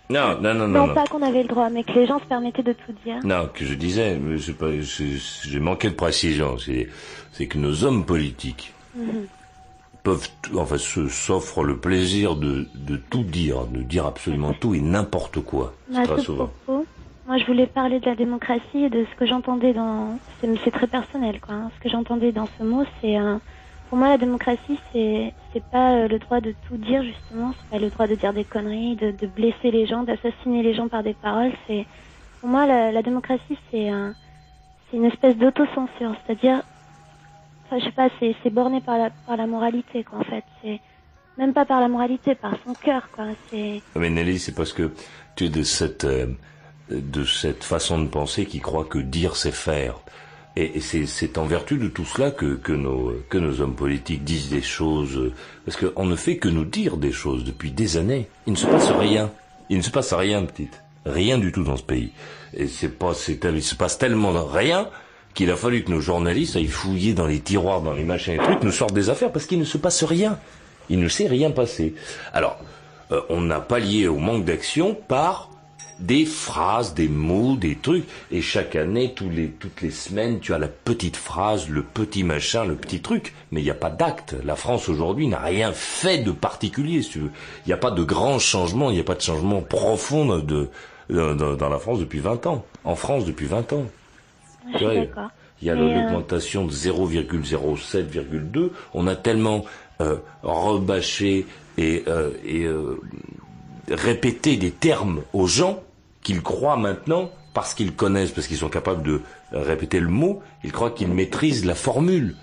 S3: Non, non, non, non.
S10: Non, pas qu'on avait le droit, mais que les gens se permettaient de tout dire.
S3: Non, que je disais, mais c'est pas, c'est- j'ai manqué de précision. C'est, c'est que nos hommes politiques
S10: Mhm.
S3: peuvent, enfin, s'offrent le plaisir de, de tout dire, de dire absolument tout et n'importe quoi.
S10: À
S3: Très souvent.
S10: propos, moi je voulais parler de la démocratie et de ce que j'entendais dans. C'est très personnel quoi. hein. Ce que j'entendais dans ce mot, c'est. un- Pour moi, la démocratie, c'est c'est pas euh, le droit de tout dire justement. C'est pas le droit de dire des conneries, de, de blesser les gens, d'assassiner les gens par des paroles. C'est pour moi la, la démocratie, c'est un, une espèce d'autocensure. C'est-à-dire, enfin, je sais pas, c'est borné par la par la moralité quoi en fait. C'est même pas par la moralité, par son cœur quoi.
S3: Mais Nelly, c'est parce que tu es de cette, euh, de cette façon de penser qui croit que dire c'est faire. Et, c'est, en vertu de tout cela que, que, nos, que nos hommes politiques disent des choses. Parce qu'on ne fait que nous dire des choses depuis des années. Il ne se passe rien. Il ne se passe rien, petite. Rien du tout dans ce pays. Et c'est pas, c'est, il se passe tellement rien qu'il a fallu que nos journalistes aillent fouiller dans les tiroirs, dans les machins et trucs, nous sortent des affaires parce qu'il ne se passe rien. Il ne s'est rien passé. Alors, euh, on a pallié au manque d'action par des phrases, des mots, des trucs. Et chaque année, tous les, toutes les semaines, tu as la petite phrase, le petit machin, le petit truc. Mais il n'y a pas d'acte. La France aujourd'hui n'a rien fait de particulier, si tu veux. Il n'y a pas de grand changement, il n'y a pas de changement profond de, de- dans, dans la France depuis 20 ans. En France depuis 20 ans.
S10: d'accord.
S3: il y a
S10: euh,
S3: l'augmentation de 0,07,2. On a tellement euh, rebâché et, euh, et euh, répété des termes aux gens qu'ils croient maintenant, parce qu'ils connaissent, parce qu'ils sont capables de répéter le mot, ils croient qu'ils maîtrisent la formule.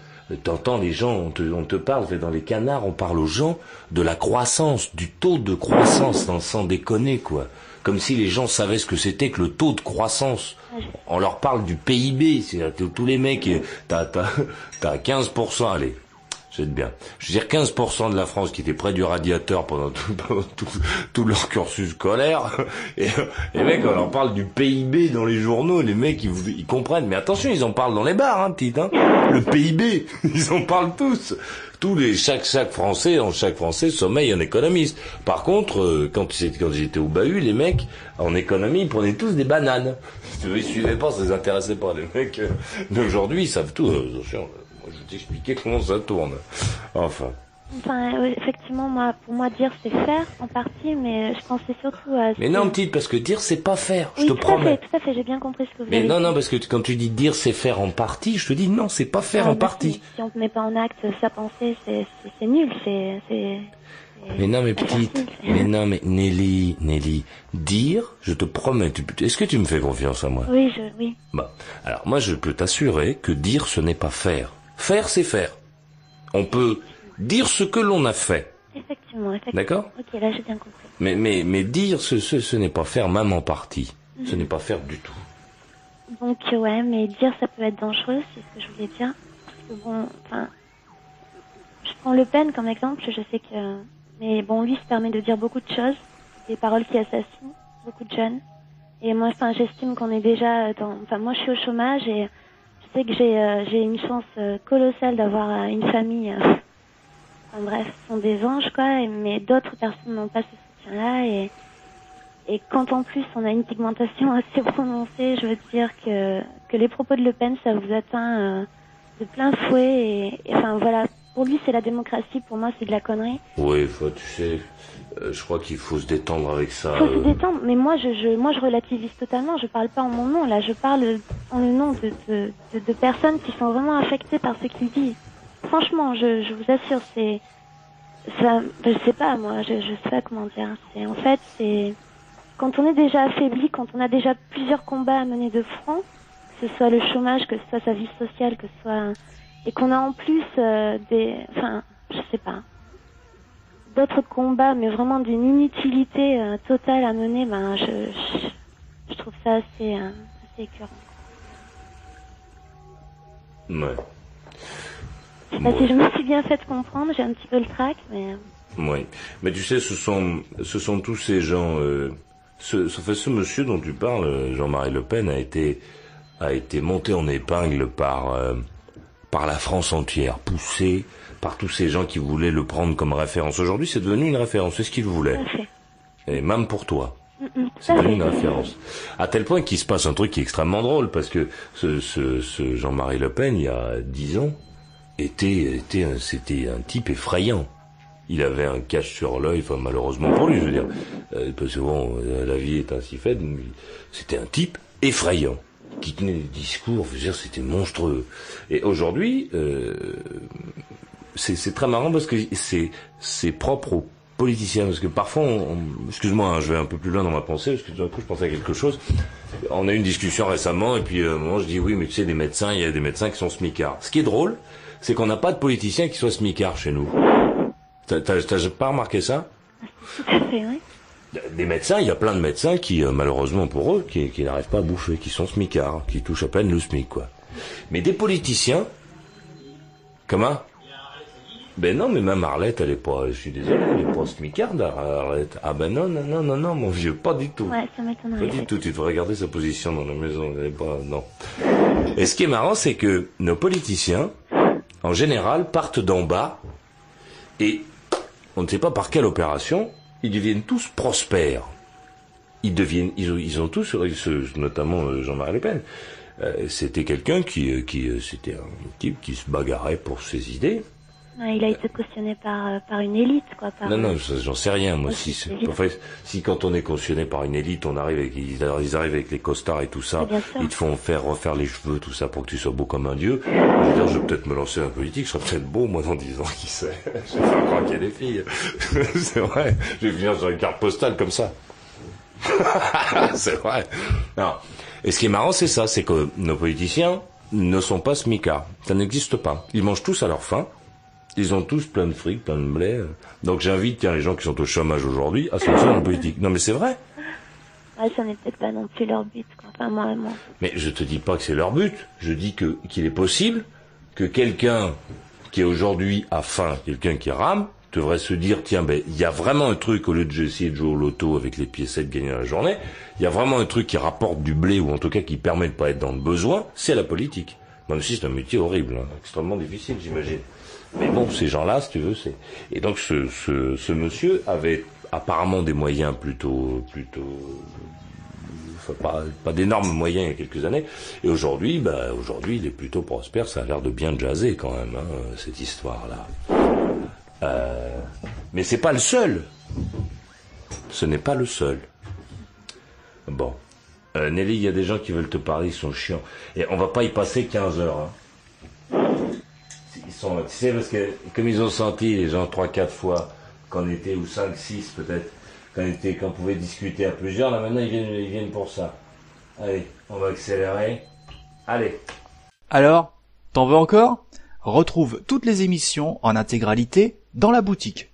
S3: T'entends les gens, on te, on te parle, dans les canards, on parle aux gens de la croissance, du taux de croissance, sans, sans déconner, quoi. Comme si les gens savaient ce que c'était que le taux de croissance. On leur parle du PIB, c'est-à-dire que tous les mecs, t'as, t'as, t'as 15%, allez, C'est bien. Je veux dire, 15% de la France qui était près du radiateur pendant tout, pendant tout, tout leur cursus scolaire. Et les mecs, on leur parle du PIB dans les journaux. Les mecs, ils, ils comprennent. Mais attention, ils en parlent dans les bars, hein, petite. Hein. Le PIB, ils en parlent tous. Tous les chaque chaque Français, en chaque Français sommeille un économiste. Par contre, euh, quand quand j'étais au bahut, les mecs en économie, ils prenaient tous des bananes. Ils suivaient pas, ça les intéressait pas. Les mecs euh, d'aujourd'hui, ils savent tout. Euh, je vais t'expliquer comment ça tourne. Enfin.
S10: Enfin, oui, effectivement, moi, pour moi, dire c'est faire en partie, mais je pensais surtout à.
S3: Mais non, petite, parce que dire c'est pas faire. Je te
S10: tout
S3: promets.
S10: à fait, tout à fait, j'ai bien compris ce que vous
S3: Mais
S10: avez
S3: non,
S10: dit.
S3: non, parce que quand tu dis dire c'est faire en partie, je te dis non, c'est pas faire
S10: Ah,
S3: en partie.
S10: Si, si on ne met pas en acte sa pensée, c'est nul, c'est.
S3: Mais non, mais petite, mais non, mais Nelly, Nelly, dire, je te promets, est-ce que tu me fais confiance à moi?
S10: Oui, je, oui.
S3: Bah, alors moi je peux t'assurer que dire ce n'est pas faire. Faire c'est faire. On peut dire ce que l'on a fait,
S10: Effectivement, effectivement.
S3: D'accord
S10: Ok, là, j'ai bien compris.
S3: mais mais mais dire ce ce, ce n'est pas faire même en partie. Ce n'est pas faire du tout.
S10: Donc, ouais, mais dire ça peut être dangereux, c'est ce que je voulais dire. Parce que bon, enfin. Je prends Le Pen comme exemple, je sais que. Mais bon, lui se permet de dire beaucoup de choses, des paroles qui assassinent beaucoup de jeunes. Et moi, enfin, j'estime qu'on est déjà dans. Enfin, moi, je suis au chômage et sais que j'ai euh, j'ai une chance euh, colossale d'avoir euh, une famille. Enfin bref, ce sont des anges, quoi. Mais d'autres personnes n'ont pas ce soutien-là et. Et quand en plus on a une pigmentation assez prononcée, je veux dire que, que les propos de Le Pen, ça vous atteint euh, de plein fouet. Et, et enfin voilà, pour lui c'est la démocratie, pour moi c'est de la connerie.
S3: Oui, faut, tu sais, euh, je crois qu'il faut se détendre avec ça.
S10: faut se
S3: euh.
S10: détendre, mais moi je, je, moi je relativise totalement, je parle pas en mon nom là, je parle en le nom de, de, de, de personnes qui sont vraiment affectées par ce qu'il dit. Franchement, je, je vous assure, c'est... Ça, je sais pas moi, je, je sais pas comment dire. C'est En fait, c'est... Quand on est déjà affaibli, quand on a déjà plusieurs combats à mener de front, que ce soit le chômage, que ce soit sa vie sociale, que ce soit... Et qu'on a en plus euh, des... Enfin, je sais pas d'autres combats, mais vraiment d'une inutilité euh, totale à mener, ben je, je, je trouve ça assez, euh, assez écœurant.
S3: Ouais.
S10: Je sais pas si je me suis bien fait comprendre, j'ai un petit peu le trac, mais
S3: Oui, mais tu sais, ce sont, ce sont tous ces gens. Euh, ce, ce, monsieur dont tu parles, euh, Jean-Marie Le Pen, a été, a été monté en épingle par, euh, par la France entière, poussé par tous ces gens qui voulaient le prendre comme référence. Aujourd'hui, c'est devenu une référence. C'est ce qu'il voulait. Et même pour toi.
S10: Mm, mm,
S3: C'est devenu une référence. À tel point qu'il se passe un truc qui est extrêmement drôle, parce que ce, ce, ce Jean-Marie Le Pen, il y a dix ans, était, était, c'était un type effrayant. Il avait un cache sur l'œil, enfin malheureusement pour lui, je veux dire, euh, parce que bon, euh, la vie est ainsi faite. mais C'était un type effrayant qui tenait des discours, je veux dire, c'était monstrueux. Et aujourd'hui, euh, c'est très marrant parce que c'est propre aux politiciens parce que parfois, excuse-moi, hein, je vais un peu plus loin dans ma pensée parce que tout d'un coup je pensais à quelque chose. On a eu une discussion récemment et puis euh, à un moment je dis oui mais tu sais des médecins, il y a des médecins qui sont smicards. Ce qui est drôle, c'est qu'on n'a pas de politiciens qui soient smicards chez nous. T'as pas remarqué ça?
S10: Tout à fait, oui.
S3: des médecins, il y a plein de médecins qui, euh, malheureusement pour eux, qui, qui n'arrivent pas à bouffer, qui sont smicards, qui touchent à peine le SMIC, quoi. Mais des politiciens, comment Ben non, mais même Arlette, elle est pas, je suis désolé, elle est pas smicarde, Arlette. Ah ben non, non, non, non, non, mon vieux, pas du tout.
S10: Ouais, ça m'étonnerait.
S3: Pas du tout, tu devrais regarder sa position dans la maison, elle est pas, non. Et ce qui est marrant, c'est que nos politiciens, en général, partent d'en bas, et on ne sait pas par quelle opération, ils deviennent tous prospères. Ils deviennent, ils ont, ils ont tous, notamment euh, Jean-Marie Le Pen, euh, c'était quelqu'un qui, euh, qui, c'était un type qui se bagarrait pour ses idées.
S10: Il a été cautionné par, euh, par une élite, quoi. Par,
S3: Non, non, ça, j'en sais rien, moi. Si, enfin, si quand on est cautionné par une élite, on arrive avec, ils, arrivent avec les costards et tout ça, ils te font faire refaire les cheveux, tout ça, pour que tu sois beau comme un dieu. Je veux dire, je vais peut-être me lancer la politique, je serai peut-être beau, moi, dans 10 ans, qui sait. Je vais faire croire qu'il y a des filles. c'est vrai. Je vais venir sur une carte postale comme ça. c'est vrai. Non. Et ce qui est marrant, c'est ça, c'est que nos politiciens ne sont pas smicards. Ça n'existe pas. Ils mangent tous à leur faim. Ils ont tous plein de fric, plein de blé. Donc j'invite tiens, les gens qui sont au chômage aujourd'hui à se lancer dans la politique. Non mais c'est vrai.
S10: Ouais, ça n'est peut-être pas non plus leur but, quoi. Enfin, moi, moi.
S3: Mais je te dis pas que c'est leur but. Je dis que qu'il est possible que quelqu'un qui est aujourd'hui à faim, quelqu'un qui rame, devrait se dire, tiens, ben, il y a vraiment un truc, au lieu de essayer de jouer au loto avec les piécettes gagnées dans la journée, il y a vraiment un truc qui rapporte du blé, ou en tout cas qui permet de pas être dans le besoin, c'est la politique. Même si c'est un métier horrible, hein, extrêmement difficile, j'imagine. Mais bon, ces gens-là, si tu veux, c'est... Et donc, ce, ce, ce monsieur avait apparemment des moyens plutôt, plutôt, enfin, pas, pas d'énormes moyens il y a quelques années. Et aujourd'hui, bah, aujourd'hui, il est plutôt prospère. Ça a l'air de bien jaser quand même, hein, cette histoire-là. Euh, mais c'est pas le seul. Ce n'est pas le seul. Bon. Euh, Nelly, il y a des gens qui veulent te parler, ils sont chiants. Et on va pas y passer 15 heures. Hein. Parce que comme ils ont senti, les gens, 3-4 fois, qu'on était, ou 5-6 peut-être, qu'on était, qu'on pouvait discuter à plusieurs, là maintenant ils viennent, ils viennent pour ça. Allez, on va accélérer. Allez.
S1: Alors, t'en veux encore? Retrouve toutes les émissions en intégralité dans la boutique.